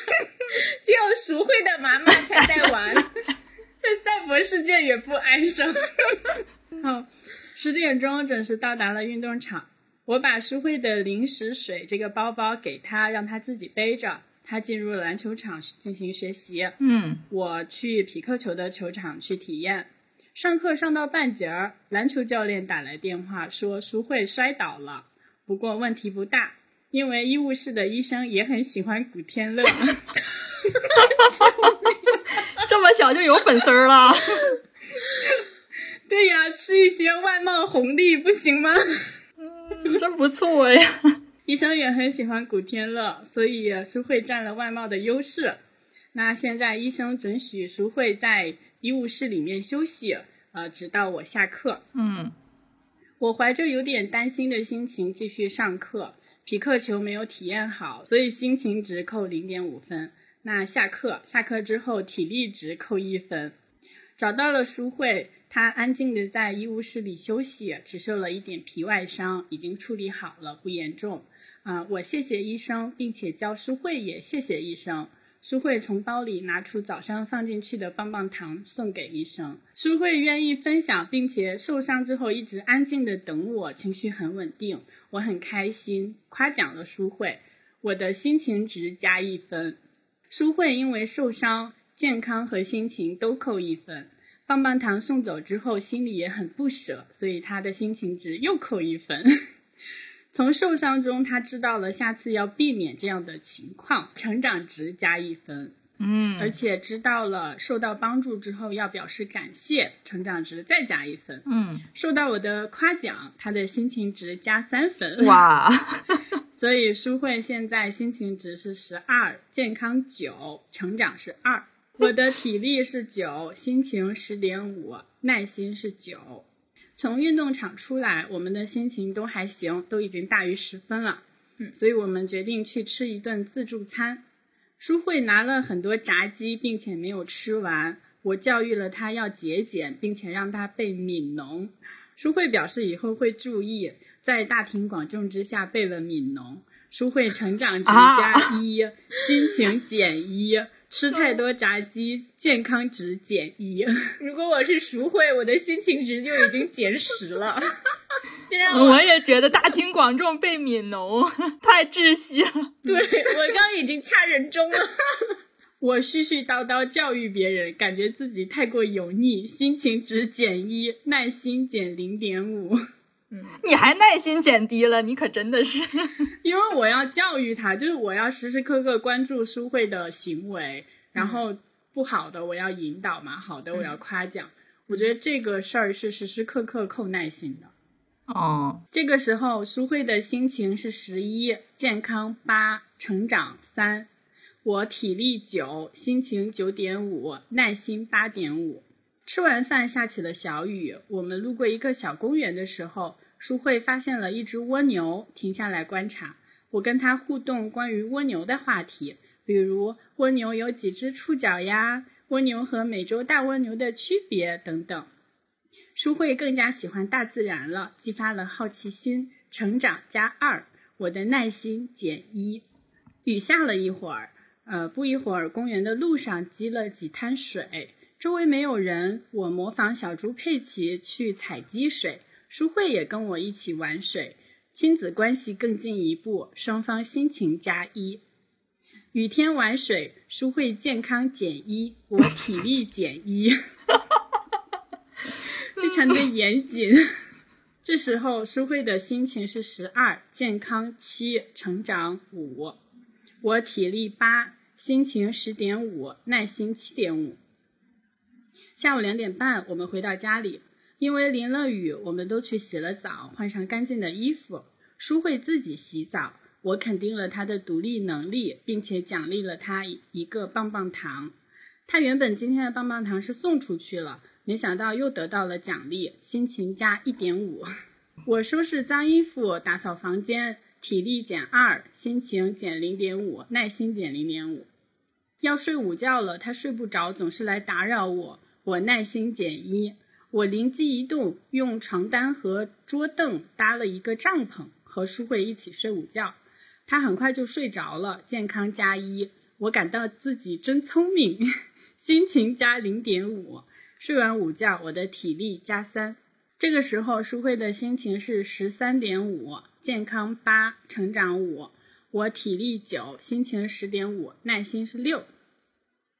只有熟会的妈妈才 在玩。在赛博世界也不安生。好，十点钟准时到达了运动场。我把舒慧的零食水这个包包给他，让他自己背着。他进入篮球场进行学习。嗯，我去匹克球的球场去体验。上课上到半截儿，篮球教练打来电话说舒慧摔倒了，不过问题不大，因为医务室的医生也很喜欢古天乐。这么小就有粉丝儿了。对呀，吃一些外貌红利不行吗？真不错呀。医生也很喜欢古天乐，所以淑慧占了外貌的优势。那现在医生准许淑慧在医务室里面休息，呃，直到我下课。嗯，我怀着有点担心的心情继续上课。匹克球没有体验好，所以心情值扣零点五分。那下课，下课之后体力值扣一分。找到了舒慧，她安静的在医务室里休息，只受了一点皮外伤，已经处理好了，不严重。啊、我谢谢医生，并且叫舒慧也谢谢医生。舒慧从包里拿出早上放进去的棒棒糖送给医生。舒慧愿意分享，并且受伤之后一直安静的等我，情绪很稳定，我很开心，夸奖了舒慧，我的心情值加一分。舒慧因为受伤，健康和心情都扣一分。棒棒糖送走之后，心里也很不舍，所以她的心情值又扣一分。从受伤中，他知道了下次要避免这样的情况，成长值加一分。嗯，而且知道了受到帮助之后要表示感谢，成长值再加一分。嗯，受到我的夸奖，他的心情值加三分。哇，所以舒慧现在心情值是十二，健康九，成长是二。我的体力是九，心情十点五，耐心是九。从运动场出来，我们的心情都还行，都已经大于十分了。嗯，所以我们决定去吃一顿自助餐。舒慧拿了很多炸鸡，并且没有吃完，我教育了他要节俭，并且让他背《悯农》。书慧表示以后会注意，在大庭广众之下背了《悯农》。书慧成长值加一，心情减一，吃太多炸鸡，健康值减一。如果我是淑慧，我的心情值就已经减十了。这让我我也觉得大庭广众被《悯农》太窒息了。对我刚已经掐人中了。我絮絮叨叨教育别人，感觉自己太过油腻，心情值减一，耐心减零点五。嗯，你还耐心减低了，你可真的是。因为我要教育他，就是我要时时刻刻关注书慧的行为，然后不好的我要引导嘛，好的我要夸奖。我觉得这个事儿是时时刻刻扣耐心的。哦，这个时候书慧的心情是十一，健康八，成长三。我体力九，心情九点五，耐心八点五。吃完饭下起了小雨，我们路过一个小公园的时候，淑慧发现了一只蜗牛，停下来观察。我跟他互动关于蜗牛的话题，比如蜗牛有几只触角呀？蜗牛和美洲大蜗牛的区别等等。淑慧更加喜欢大自然了，激发了好奇心，成长加二，我的耐心减一。雨下了一会儿。呃，不一会儿，公园的路上积了几滩水，周围没有人。我模仿小猪佩奇去采积水，淑慧也跟我一起玩水，亲子关系更进一步，双方心情加一。雨天玩水，淑慧健康减一，我体力减一，非常的严谨。这时候，淑慧的心情是十二，健康七，成长五，我体力八。心情十点五，耐心七点五。下午两点半，我们回到家里，因为淋了雨，我们都去洗了澡，换上干净的衣服。淑慧自己洗澡，我肯定了她的独立能力，并且奖励了她一个棒棒糖。她原本今天的棒棒糖是送出去了，没想到又得到了奖励，心情加一点五。我收拾脏衣服，打扫房间。体力减二，心情减零点五，耐心减零点五。要睡午觉了，他睡不着，总是来打扰我。我耐心减一。我灵机一动，用床单和桌凳搭了一个帐篷，和舒慧一起睡午觉。他很快就睡着了，健康加一。我感到自己真聪明，心情加零点五。睡完午觉，我的体力加三。这个时候，舒慧的心情是十三点五，健康八，成长五，我体力九，心情十点五，耐心是六。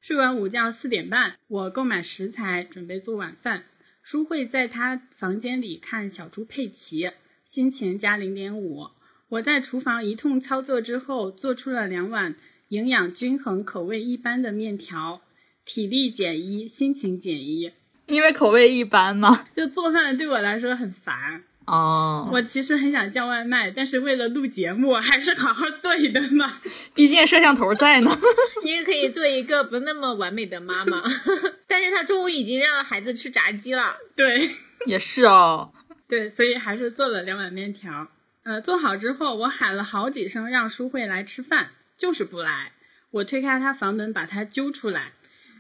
睡完午觉四点半，我购买食材，准备做晚饭。舒慧在她房间里看小猪佩奇，心情加零点五。我在厨房一通操作之后，做出了两碗营养均衡、口味一般的面条，体力减一，心情减一。因为口味一般嘛？就做饭对我来说很烦哦。我其实很想叫外卖，但是为了录节目，还是好好做一顿吧。毕竟摄像头在呢。你也可以做一个不那么完美的妈妈。但是他中午已经让孩子吃炸鸡了。对，也是哦。对，所以还是做了两碗面条。呃，做好之后，我喊了好几声让淑慧来吃饭，就是不来。我推开她房门，把她揪出来。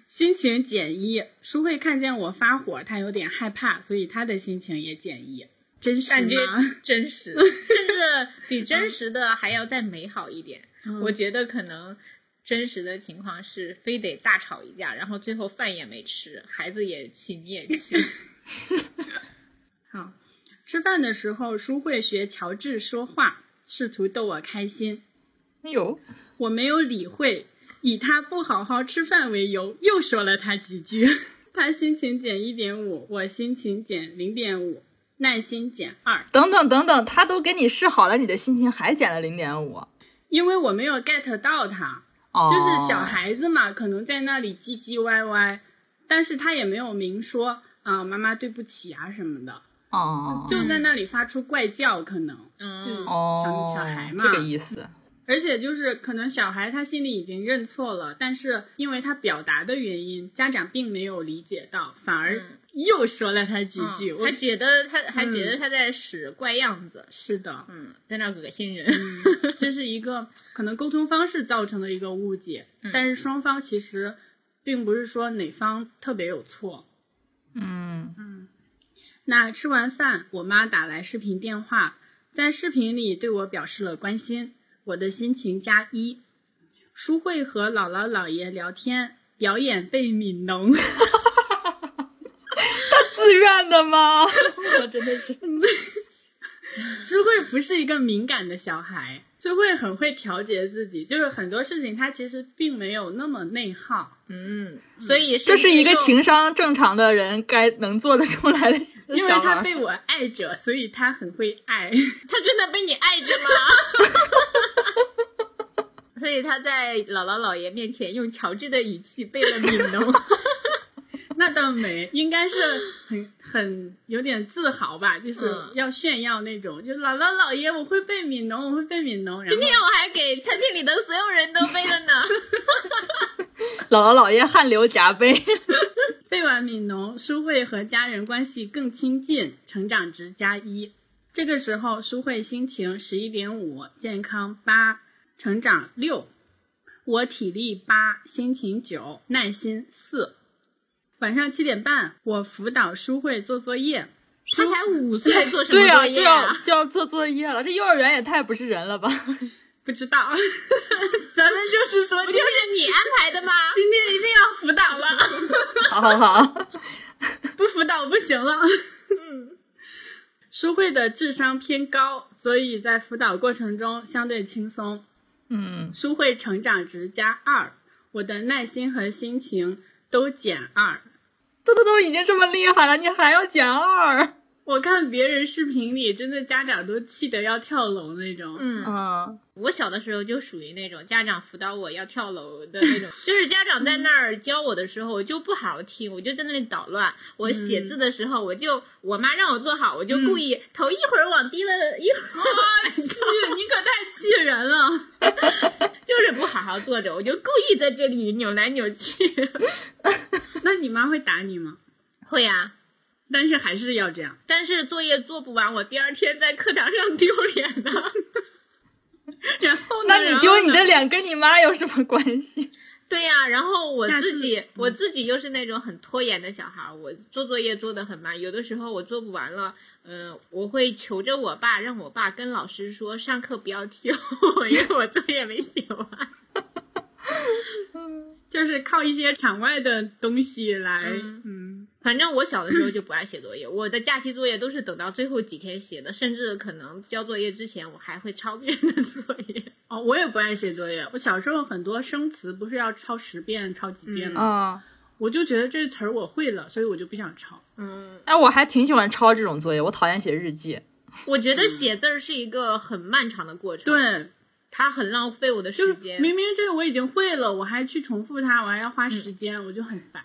心情减一，淑慧看见我发火，她有点害怕，所以她的心情也减一。真实吗？真实，甚至比真实的还要再美好一点。我觉得可能真实的情况是，非得大吵一架，然后最后饭也没吃，孩子也气，你也气。好，吃饭的时候，舒慧学乔治说话，试图逗我开心。哎呦，我没有理会。以他不好好吃饭为由，又说了他几句。他心情减一点五，我心情减零点五，耐心减二。等等等等，他都给你试好了，你的心情还减了零点五？因为我没有 get 到他，就是小孩子嘛，可能在那里唧唧歪歪，但是他也没有明说啊，妈妈对不起啊什么的。哦，就在那里发出怪叫，可能，嗯，小小孩嘛，这个意思。而且就是可能小孩他心里已经认错了，但是因为他表达的原因，家长并没有理解到，反而又说了他几句，还觉得他还觉得他在使怪样子。是的，嗯，在那恶心人，这是一个 可能沟通方式造成的一个误解，但是双方其实。并不是说哪方特别有错。嗯嗯，那吃完饭，我妈打来视频电话，在视频里对我表示了关心，我的心情加一。舒慧和姥姥姥爷聊天，表演被悯农。他自愿的吗？我真的是。智慧不是一个敏感的小孩，智慧很会调节自己，就是很多事情他其实并没有那么内耗。嗯，所以这是一个情商正常的人该能做得出来的。因为他被我爱着，所以他很会爱。他真的被你爱着吗？所以他在姥姥姥爷面前用乔治的语气背了《悯农》。那倒没，应该是很很有点自豪吧，就是要炫耀那种，就姥姥姥爷，我会背悯农，我会背悯农。今天我还给餐厅里的所有人都背了呢。姥姥姥爷汗流浃背。背完悯农，淑慧和家人关系更亲近，成长值加一。这个时候，淑慧心情十一点五，健康八，成长六。我体力八，心情九，耐心四。晚上七点半，我辅导书慧做作业。他才五岁，做什么对呀？就要就要做作业了。这幼儿园也太不是人了吧？不知道，咱们就是说，不就是你安排的吗？今天一定要辅导了。好好好，不辅导不行了。嗯，书慧的智商偏高，所以在辅导过程中相对轻松。嗯，书慧成长值加二，我的耐心和心情都减二。豆豆都已经这么厉害了，你还要减二？我看别人视频里，真的家长都气得要跳楼那种。嗯嗯，我小的时候就属于那种家长辅导我要跳楼的那种，就是家长在那儿教我的时候，我就不好好听，我就在那里捣乱。我写字的时候，我就我妈让我坐好，我就故意头一会儿往低了，一会儿往去，你可太气人了。就是不好好坐着，我就故意在这里扭来扭去。那你妈会打你吗？会呀。但是还是要这样，但是作业做不完，我第二天在课堂上丢脸的。然后，那你丢你的脸跟你妈有什么关系？对呀、啊，然后我自己，我自己又是那种很拖延的小孩，我做作业做的很慢，有的时候我做不完了，嗯、呃，我会求着我爸，让我爸跟老师说上课不要丢我，因为我作业没写完。就是靠一些场外的东西来，嗯，嗯反正我小的时候就不爱写作业，我的假期作业都是等到最后几天写的，甚至可能交作业之前我还会抄别人的作业。哦，我也不爱写作业，我小时候很多生词不是要抄十遍、抄几遍吗？啊、嗯，我就觉得这词儿我会了，所以我就不想抄。嗯，哎，我还挺喜欢抄这种作业，我讨厌写日记。我觉得写字儿是一个很漫长的过程。对。它很浪费我的时间，明明这个我已经会了，我还去重复它，我还要花时间，嗯、我就很烦。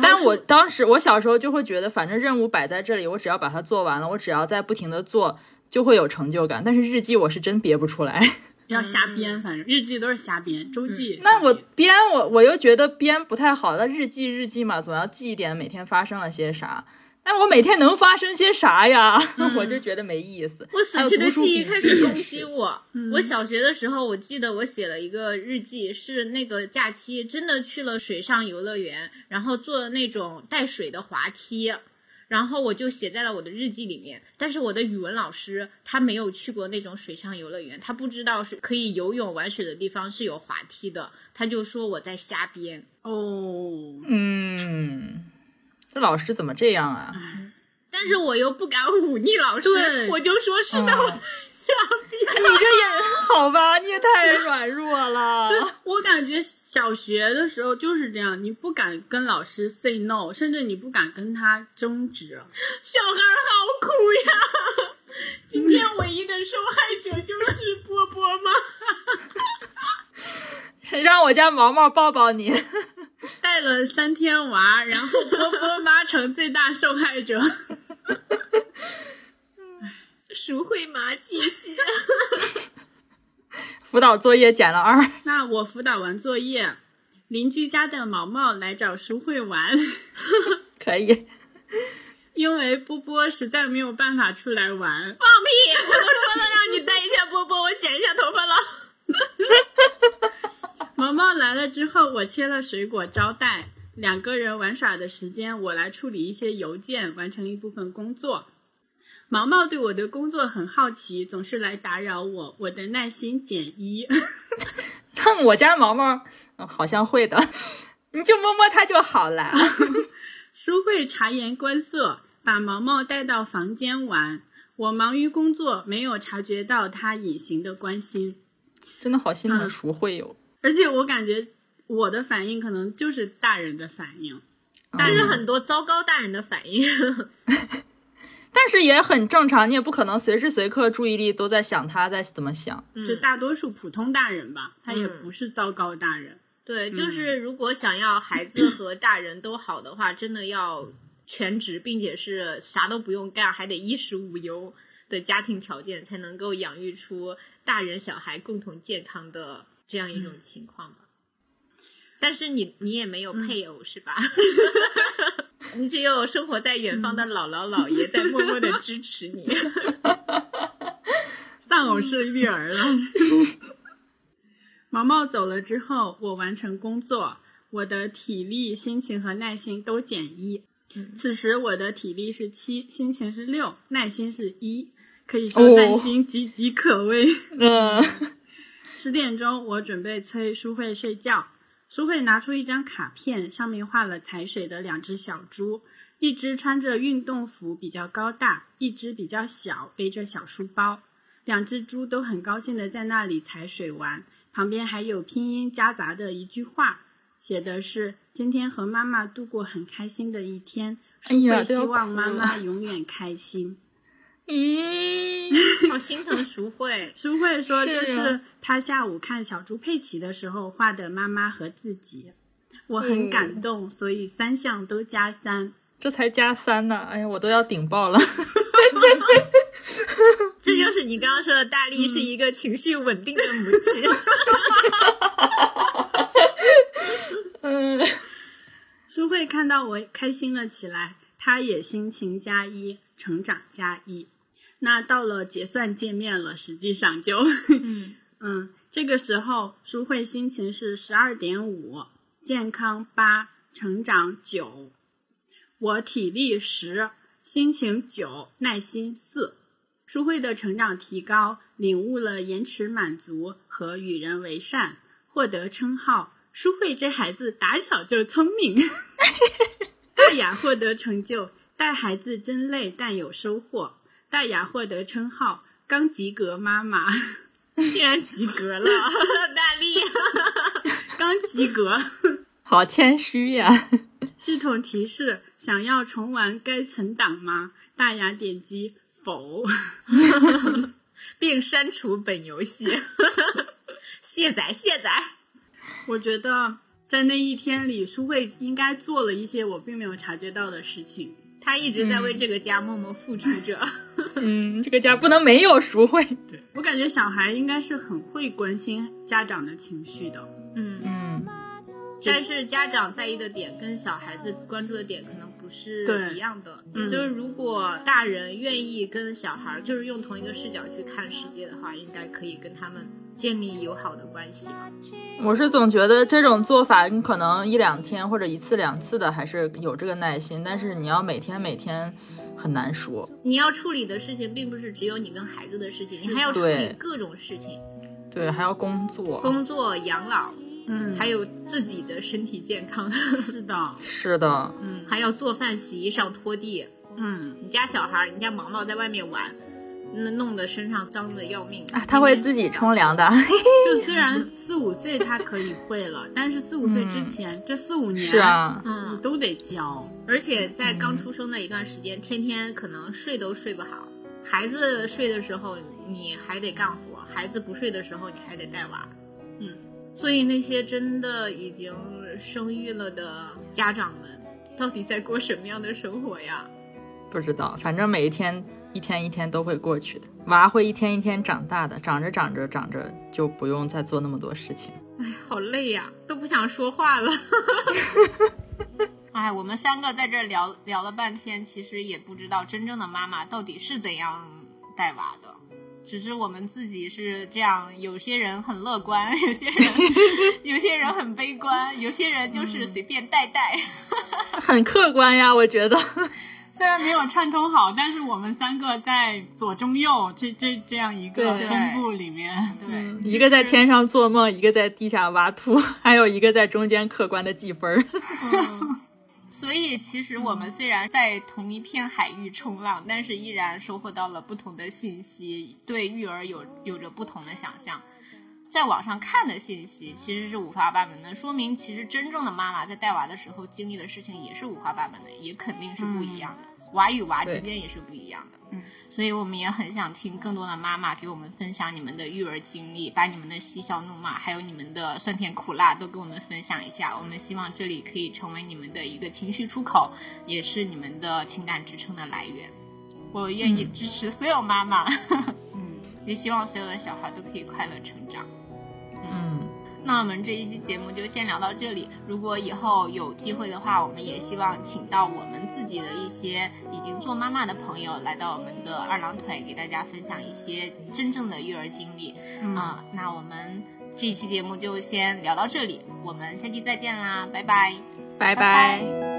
但我当时我小时候就会觉得，反正任务摆在这里，我只要把它做完了，我只要在不停的做，就会有成就感。但是日记我是真憋不出来，要瞎编，反正日记都是瞎编，周记。嗯、那我编我我又觉得编不太好，那日记日记嘛，总要记一点每天发生了些啥。但我每天能发生些啥呀？嗯、我就觉得没意思。我死去的记忆开始攻击我。嗯、我小学的时候，我记得我写了一个日记，是那个假期真的去了水上游乐园，然后坐那种带水的滑梯，然后我就写在了我的日记里面。但是我的语文老师他没有去过那种水上游乐园，他不知道是可以游泳玩水的地方是有滑梯的，他就说我在瞎编。哦，嗯。这老师怎么这样啊？但是我又不敢忤逆老师，我就说是的，我在瞎编。你这也 好吧？你也太软弱了。对，我感觉小学的时候就是这样，你不敢跟老师 say no，甚至你不敢跟他争执。小孩好苦呀！今天唯一的受害者就是波波吗？让我家毛毛抱抱你。带了三天娃，然后波波妈成最大受害者。赎回妈继续。辅导作业减了二。那我辅导完作业，邻居家的毛毛来找淑慧玩。可以。因为波波实在没有办法出来玩。放屁！我都说了让你带一下波波，我剪一下头发了。毛毛来了之后，我切了水果招待。两个人玩耍的时间，我来处理一些邮件，完成一部分工作。毛毛对我的工作很好奇，总是来打扰我，我的耐心减一。看我家毛毛，嗯，好像会的，你就摸摸它就好了。书慧察言观色，把毛毛带到房间玩。我忙于工作，没有察觉到他隐形的关心。真的好心疼嗯淑慧哟、而且我感觉我的反应可能就是大人的反应。嗯但是很多糟糕大人的反应。但是也很正常，你也不可能随时随刻注意力都在想他在怎么想。就大多数普通大人吧，他也嗯不是糟糕大人。对，就是如果想要孩子和大人都好的话，真的要全职，并且是啥都不用干，还得衣食无忧的家庭条件，才能够养育出大人小孩共同健康的这样一种情况吧。但是你你也没有配偶、是吧？你只有生活在远方的姥姥姥爷在默默的支持你。丧偶式育儿了。毛毛走了之后，我完成工作，我的体力、心情和耐心都减一。此时我的体力是七，心情是六，耐心是一，可以说哦耐心岌岌可危。嗯，十点钟，我准备催舒慧睡觉。舒慧拿出一张卡片，上面画了踩水的两只小猪，一只穿着运动服，比较高大；一只比较小，背着小书包。两只猪都很高兴的在那里踩水玩，旁边还有拼音夹杂的一句话，写的是：“今天和妈妈度过很开心的一天，哎舒慧希望妈妈永远开心。”咦，好心疼淑慧。淑慧说，这是她下午看小猪佩奇的时候画的妈妈和自己，我很嗯感动，所以三项都加三。这才加三呢，哎呀，我都要顶爆了。这就是你刚刚说的，大力是一个情绪稳定的母亲。嗯，书慧看到我开心了起来，她也心情加一，成长加一。那到了结算界面了，实际上就，嗯 嗯，这个时候书慧心情是十二点五，健康八，成长九，我体力十，心情九，耐心四。书慧的成长提高，领悟了延迟满足和与人为善，获得称号。书慧这孩子打小就聪明。大雅获得成就，带孩子真累但有收获。大雅获得称号，刚及格妈妈。竟然及格了，大力。刚及格。好谦虚呀。系统提示：想要重玩该存档吗？大雅点击否。并删除本游戏，卸载卸载。我觉得在那一天里，舒慧应该做了一些我并没有察觉到的事情。他一直在为这个家默默付出着。嗯，这个家不能没有淑慧。对我感觉小孩应该是很会关心家长的情绪的。嗯，嗯，但是家长在意的点跟小孩子关注的点可能不是一样的。嗯就是如果大人愿意跟小孩，就是用同一个视角去看世界的话，应该可以跟他们建立友好的关系吧。我是总觉得这种做法，你可能一两天或者一次两次的还是有这个耐心，但是你要每天每天很难说。你要处理的事情，并不是只有你跟孩子的事情，你还要处理各种事情，对，还要工作。工作、养老，嗯还有自己的身体健康，是的，是的，嗯还要做饭、洗衣裳、拖地。嗯，你家小孩，你家毛毛在外面玩，那弄得身上脏的要命啊，他会自己冲凉的。就虽然四五岁他可以会了，但是四五岁之前、这四五年是，啊，你嗯，都得教。而且在刚出生的一段时间，天天可能睡都睡不好。孩子睡的时候，你还得干活；孩子不睡的时候，你还得带娃。嗯，所以那些真的已经生育了的家长们，到底在过什么样的生活呀？不知道，反正每一天一天一天都会过去的，娃会一天一天长大的，长着长着长着就不用再做那么多事情。哎，好累呀，都不想说话了。哎，我们三个在这儿聊聊了半天，其实也不知道真正的妈妈到底是怎样带娃的。只是我们自己是这样，有些人很乐观，有些人 有些人很悲观，有些人就是随便带带，很客观呀，我觉得。虽然没有串通好，但是我们三个在左中右这这这样一个对分布里面，对，一个在天上做梦，一个在地下挖土，还有一个在中间客观的计分儿。嗯，所以其实我们虽然在同一片海域冲浪，但是依然收获到了不同的信息，对育儿有有着不同的想象。在网上看的信息其实是五花八门的，说明其实真正的妈妈在带娃的时候经历的事情也是五花八门的，也肯定是不一样的。娃与娃之间也是不一样的。嗯，所以我们也很想听更多的妈妈给我们分享你们的育儿经历，把你们的嬉笑怒骂，还有你们的酸甜苦辣都跟我们分享一下。我们希望这里可以成为你们的一个情绪出口，也是你们的情感支撑的来源。我愿意支持所有妈妈，嗯，也希望所有的小孩都可以快乐成长。嗯，那我们这一期节目就先聊到这里。如果以后有机会的话，我们也希望请到我们自己的一些已经做妈妈的朋友来到我们的二郎腿，给大家分享一些真正的育儿经历。嗯啊、那我们这一期节目就先聊到这里，我们下期再见啦，拜拜。拜拜拜